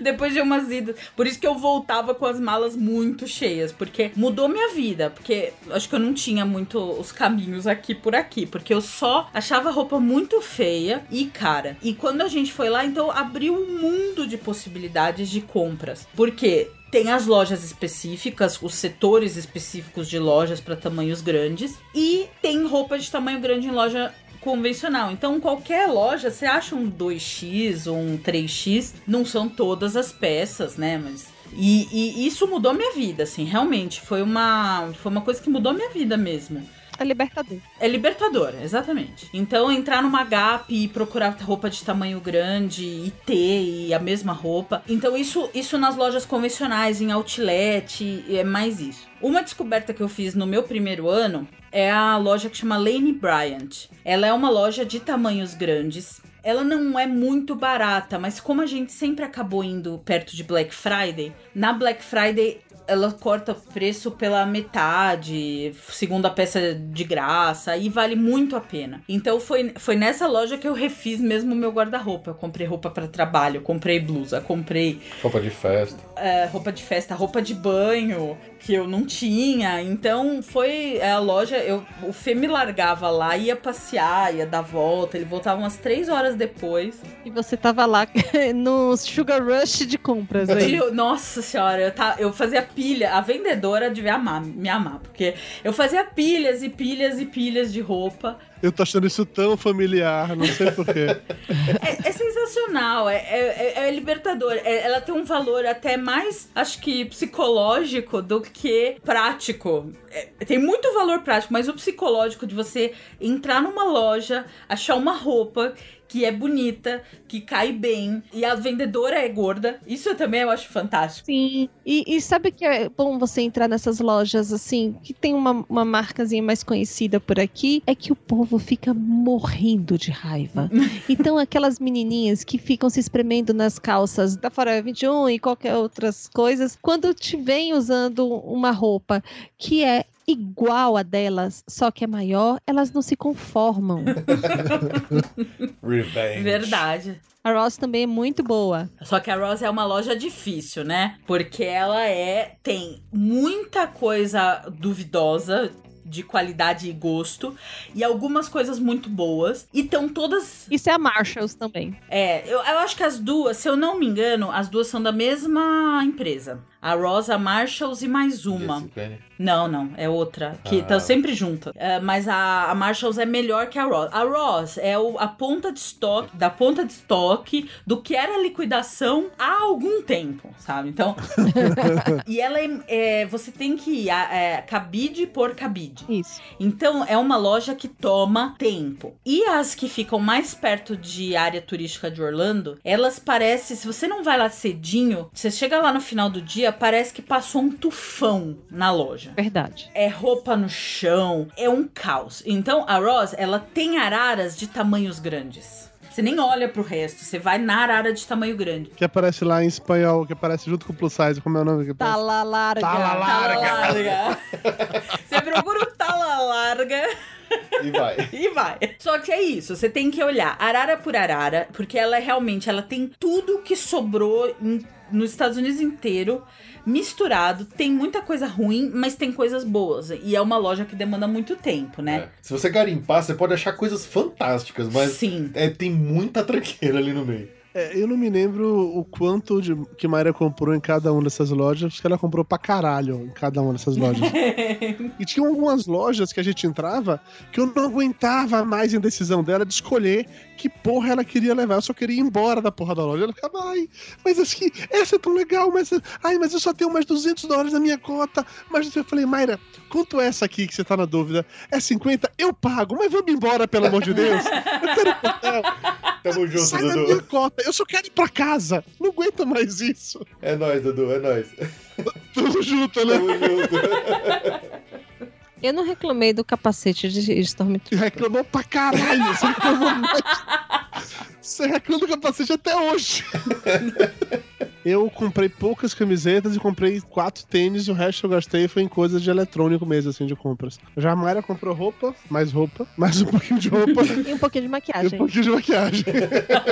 Depois de umas idas. Por isso que eu voltava com as malas muito cheias, porque mudou minha vida. Porque acho que eu não tinha muito os caminhos aqui por aqui, porque eu só achava a roupa muito feia e cara. E quando a gente foi lá, então abriu um mundo de possibilidades de compras. Porque tem as lojas específicas, os setores específicos de lojas para tamanhos grandes e tem roupa de tamanho grande em loja convencional. Então, qualquer loja, você acha um 2x ou um 3x, não são todas as peças, né? Mas e, e isso mudou minha vida, assim, realmente foi uma foi uma coisa que mudou minha vida mesmo. É libertador. É libertador, exatamente. Então, entrar numa Gap e procurar roupa de tamanho grande e ter e a mesma roupa. Então, isso, isso nas lojas convencionais, em outlet, é mais isso. Uma descoberta que eu fiz no meu primeiro ano é a loja que chama Lane Bryant. Ela é uma loja de tamanhos grandes. Ela não é muito barata, mas como a gente sempre acabou indo perto de Black Friday, na Black Friday ela corta preço pela metade, segunda peça de graça, e vale muito a pena. Então foi, foi nessa loja que eu refiz mesmo o meu guarda-roupa. Eu comprei roupa para trabalho, comprei blusa, comprei Roupa de festa. é, roupa de festa, roupa de banho que eu não tinha. Então foi é, a loja. Eu, o Fê me largava lá, ia passear, ia dar volta. Ele voltava umas três horas depois. E você tava lá no Sugar Rush de compras aí. Eu- nossa senhora, eu, tá, eu fazia pilha. A vendedora devia amar, me amar, porque eu fazia pilhas e pilhas e pilhas de roupa. Eu tô achando isso tão familiar, não sei porquê. É, é sensacional, é, é, é libertador. É- ela tem um valor até mais, acho que, psicológico do que prático. É, tem muito valor prático, mas o psicológico de você entrar numa loja, achar uma roupa que é bonita, que cai bem, e a vendedora é gorda. Isso também eu acho fantástico. Sim. E, e sabe que é bom você entrar nessas lojas assim, que tem uma, uma marcazinha mais conhecida por aqui, é que o povo fica morrendo de raiva. Então aquelas menininhas que ficam se espremendo nas calças da Forever 21 e qualquer outras coisas, quando te vem usando uma roupa que é igual a delas, só que é maior, elas não se conformam. Revenge. Verdade. A Ross também é muito boa. Só que a Ross é uma loja difícil, né? Porque ela é tem muita coisa duvidosa de qualidade e gosto e algumas coisas muito boas e estão todas Isso é a Marshalls também. é eu, eu acho que as duas se eu não me engano as duas são da mesma empresa a Ross a Marshalls e mais uma JCPenney. não, não, é outra. Que Ah. estão sempre juntas. É, mas a, a Marshalls é melhor que a Ross. A Ross é o- a ponta de estoque, da ponta de estoque do que era a liquidação há algum tempo, sabe? Então. e ela é, é, Você tem que ir a- é, cabide por cabide. Isso. Então é uma loja que toma tempo. E as que ficam mais perto de área turística de Orlando, elas parecem, se você não vai lá cedinho, você chega lá no final do dia, parece que passou um tufão na loja. Verdade. É roupa no chão, é um caos. Então a Ross, ela tem araras de tamanhos grandes. Você nem olha pro resto, você vai na arara de tamanho grande. Que aparece lá em espanhol, que aparece junto com o plus size, como é o nome? Que Tá lá larga. Tá lá Tala larga. Você procura o tala larga. E vai. E vai. Só que é isso, você tem que olhar arara por arara, porque ela é realmente, ela tem tudo que sobrou em- nos Estados Unidos inteiro, misturado. Tem muita coisa ruim, mas tem coisas boas. E é uma loja que demanda muito tempo, né? É. Se você garimpar, você pode achar coisas fantásticas, mas Sim. é, tem muita tranqueira ali no meio. É, eu não me lembro o quanto de, que Mayra comprou em cada uma dessas lojas, acho que ela comprou pra caralho em cada uma dessas lojas. e tinha algumas lojas que a gente entrava que eu não aguentava mais a indecisão dela de escolher que porra ela queria levar. Eu só queria ir embora da porra da loja. Ela ficava, ai, mas assim, essa é tão legal, mas ai, mas eu só tenho mais 200 dólares na minha cota. Mas eu falei, Mayra, quanto é essa aqui que você tá na dúvida? É 50? Eu pago, mas vamos embora, pelo amor de Deus. Eu quero hotel. Tamo junto, Sai da Dudu. minha cota, eu só quero ir pra casa. Não aguento mais isso. É nóis, Dudu, é nóis. Tudo junto, né? Tamo junto. Eu não reclamei do capacete de Stormtrooper. Reclamou pra caralho. Você reclamou mais. Você reclama do capacete até hoje. Eu comprei poucas camisetas e comprei quatro tênis, e o resto eu gastei foi em coisas de eletrônico mesmo, assim, de compras. Já a Mayra comprou roupa, mais roupa, mais um pouquinho de roupa E um pouquinho de e um maquiagem. pouquinho de maquiagem.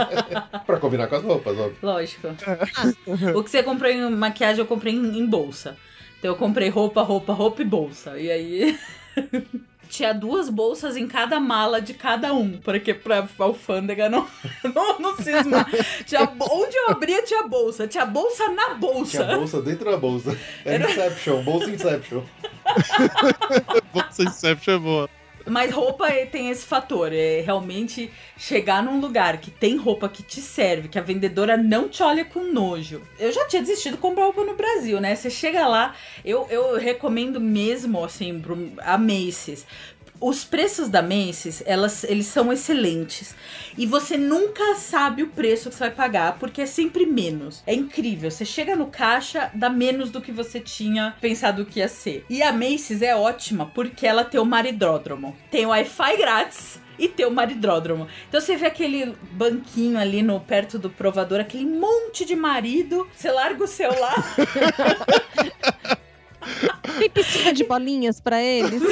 pra combinar com as roupas, óbvio. Lógico. o que você comprou em maquiagem, eu comprei em bolsa. Então eu comprei roupa, roupa, roupa e bolsa. E aí. Tinha duas bolsas em cada mala de cada um, porque pra alfândega não, não, não cismar. Tinha, onde eu abria tinha bolsa, tinha bolsa na bolsa. Tinha bolsa dentro da bolsa. É Inception, bolsa Inception. Bolsa Inception é boa. Mas roupa é- tem esse fator, é realmente chegar num lugar que tem roupa que te serve, que a vendedora não te olha com nojo. Eu já tinha desistido de comprar roupa no Brasil, né? Você chega lá, eu, eu recomendo mesmo, assim, a Macy's. Os preços da Macy's, elas, eles são excelentes. E você nunca sabe o preço que você vai pagar, porque é sempre menos. É incrível. Você chega no caixa, dá menos do que você tinha pensado que ia ser. E a Macy's é ótima, porque ela tem o maridródromo. Tem Wi-Fi grátis. E tem o maridródromo. Então você vê aquele banquinho ali no perto do provador, aquele monte de marido. Você larga o celular. Tem piscina de bolinhas pra eles?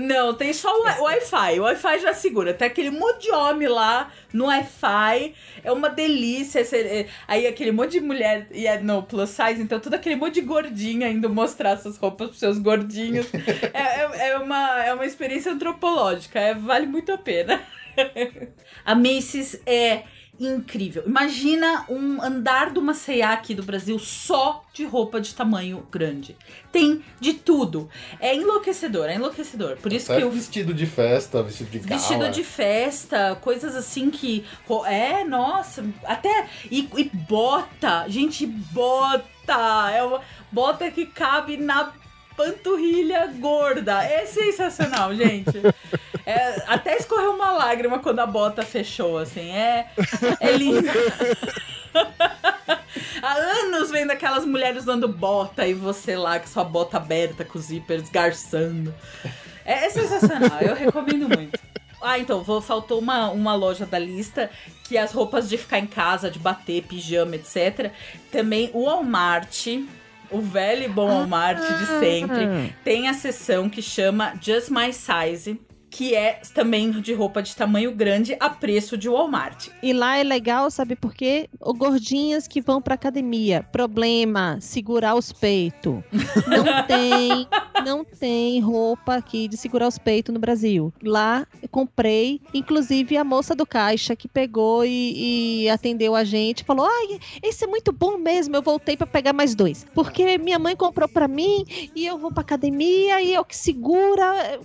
Não, tem só o Wi- Wi-Fi. O Wi-Fi já segura. Tem aquele monte de homem lá no Wi-Fi. É uma delícia. É- Aí aquele monte de mulher e é no plus size, então todo aquele monte de gordinha indo mostrar suas roupas pros seus gordinhos. é, é, é uma, é uma experiência antropológica. é- vale muito a pena. a Macy's é incrível. Imagina um andar uma C&A aqui do Brasil só de roupa de tamanho grande. Tem de tudo. É enlouquecedor, é enlouquecedor. Por isso Até que eu vestido de festa, vestido de gala. Vestido de festa, coisas assim que. É, nossa, até. E, e bota, gente, bota! É uma bota que cabe na panturrilha gorda. É sensacional, gente. É, até escorreu uma lágrima quando a bota fechou, assim. É, é lindo. Há anos vendo aquelas mulheres usando bota e você lá com sua bota aberta, com o zíper esgarçando. É, é sensacional, eu recomendo muito. Ah, então, vou, faltou uma, uma loja da lista que as roupas de ficar em casa, de bater, pijama, etc. Também o Walmart, o velho e bom Walmart de sempre, tem a seção que chama Just My Size, que é também de roupa de tamanho grande a preço de Walmart. E lá é legal, sabe por quê? O gordinhas que vão pra academia. Problema, segurar os peitos. Não tem, não tem roupa aqui de segurar os peitos no Brasil. Lá eu comprei, inclusive a moça do caixa que pegou e, e atendeu a gente, falou: "Ai, esse é muito bom mesmo". Eu voltei pra pegar mais dois, porque minha mãe comprou pra mim e eu vou pra academia e eu que segura.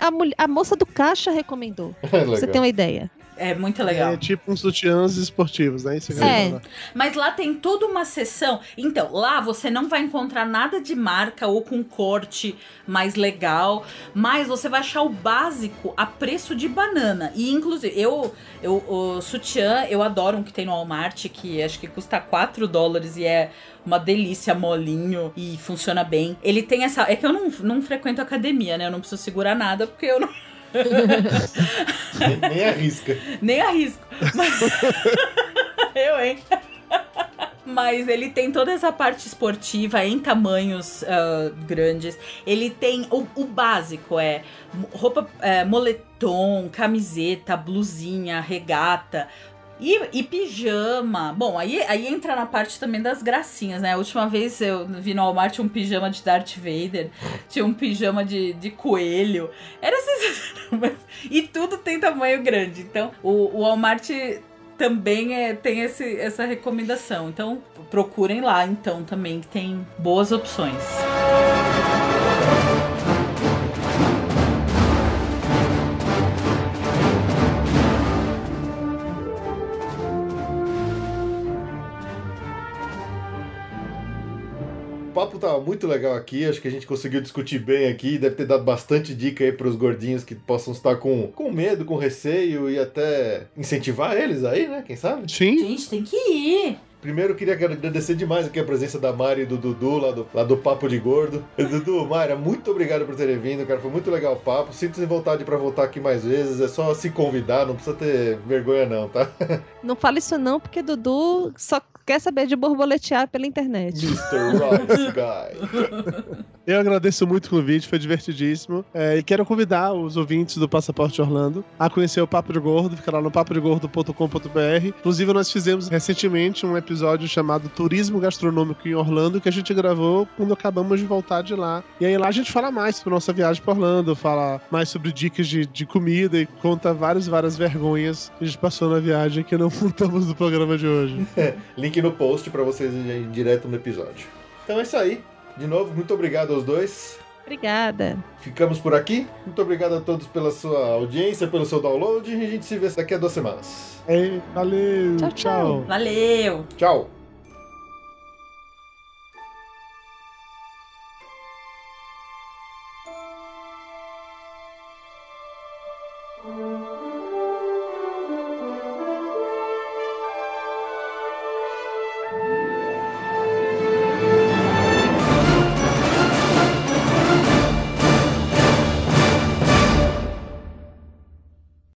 A, mulher- a moça do caixa recomendou. Pra Você tem uma ideia? É muito legal. É tipo uns sutiãs esportivos, né? Isso É. Mas lá tem toda uma seção. Então, lá você não vai encontrar nada de marca ou com corte mais legal. Mas você vai achar o básico a preço de banana. E, inclusive, eu, eu o sutiã, eu adoro um que tem no Walmart, que acho que custa 4 dólares e é uma delícia, molinho e funciona bem. Ele tem essa. É que eu não, não frequento academia, né? Eu não preciso segurar nada porque eu não. Nem, arrisca. Nem arrisco. Mas... Eu, hein? Mas ele tem toda essa parte esportiva em tamanhos ah, grandes. Ele tem o, o básico, é roupa, é, moletom, camiseta, blusinha, regata. E, e pijama. Bom, aí, aí entra na parte também das gracinhas, né? A última vez eu vi no Walmart um pijama de Darth Vader, tinha um pijama de, de coelho. Era sensacional. E tudo tem tamanho grande. Então, o, o Walmart também é, tem esse, essa recomendação. Então, procurem lá, então, também, que tem boas opções. O papo tá muito legal aqui, acho que a gente conseguiu discutir bem aqui, deve ter dado bastante dica aí pros gordinhos que possam estar com, com medo, com receio e até incentivar eles aí, né? Quem sabe? Sim. Gente, tem que ir. Primeiro eu queria agradecer demais aqui a presença da Mari e do Dudu lá do, lá do Papo de Gordo. Dudu, Mayra, muito obrigado por terem vindo, cara. Foi muito legal o papo. Sinto-se vontade pra voltar aqui mais vezes. É só se convidar, não precisa ter vergonha não, tá? Não fala isso não, porque Dudu só quer saber de borboletear pela internet. Mr. Rice Guy. Eu agradeço muito o convite, foi divertidíssimo. É, e quero convidar os ouvintes do Passaporte Orlando a conhecer o Papo de Gordo, fica lá no papodegordo.com.br. Inclusive, nós fizemos recentemente um episódio chamado Turismo Gastronômico em Orlando, que a gente gravou quando acabamos de voltar de lá. E aí lá a gente fala mais sobre nossa viagem para Orlando, fala mais sobre dicas de, de comida e conta várias, várias vergonhas que a gente passou na viagem que não contamos no programa de hoje. Link no post pra vocês irem direto no episódio. Então é isso aí. De novo, muito obrigado aos dois. Obrigada. Ficamos por aqui. Muito obrigado a todos pela sua audiência, pelo seu download. E a gente se vê daqui a duas semanas. É, valeu, Tchau, tchau. tchau. Valeu! Tchau!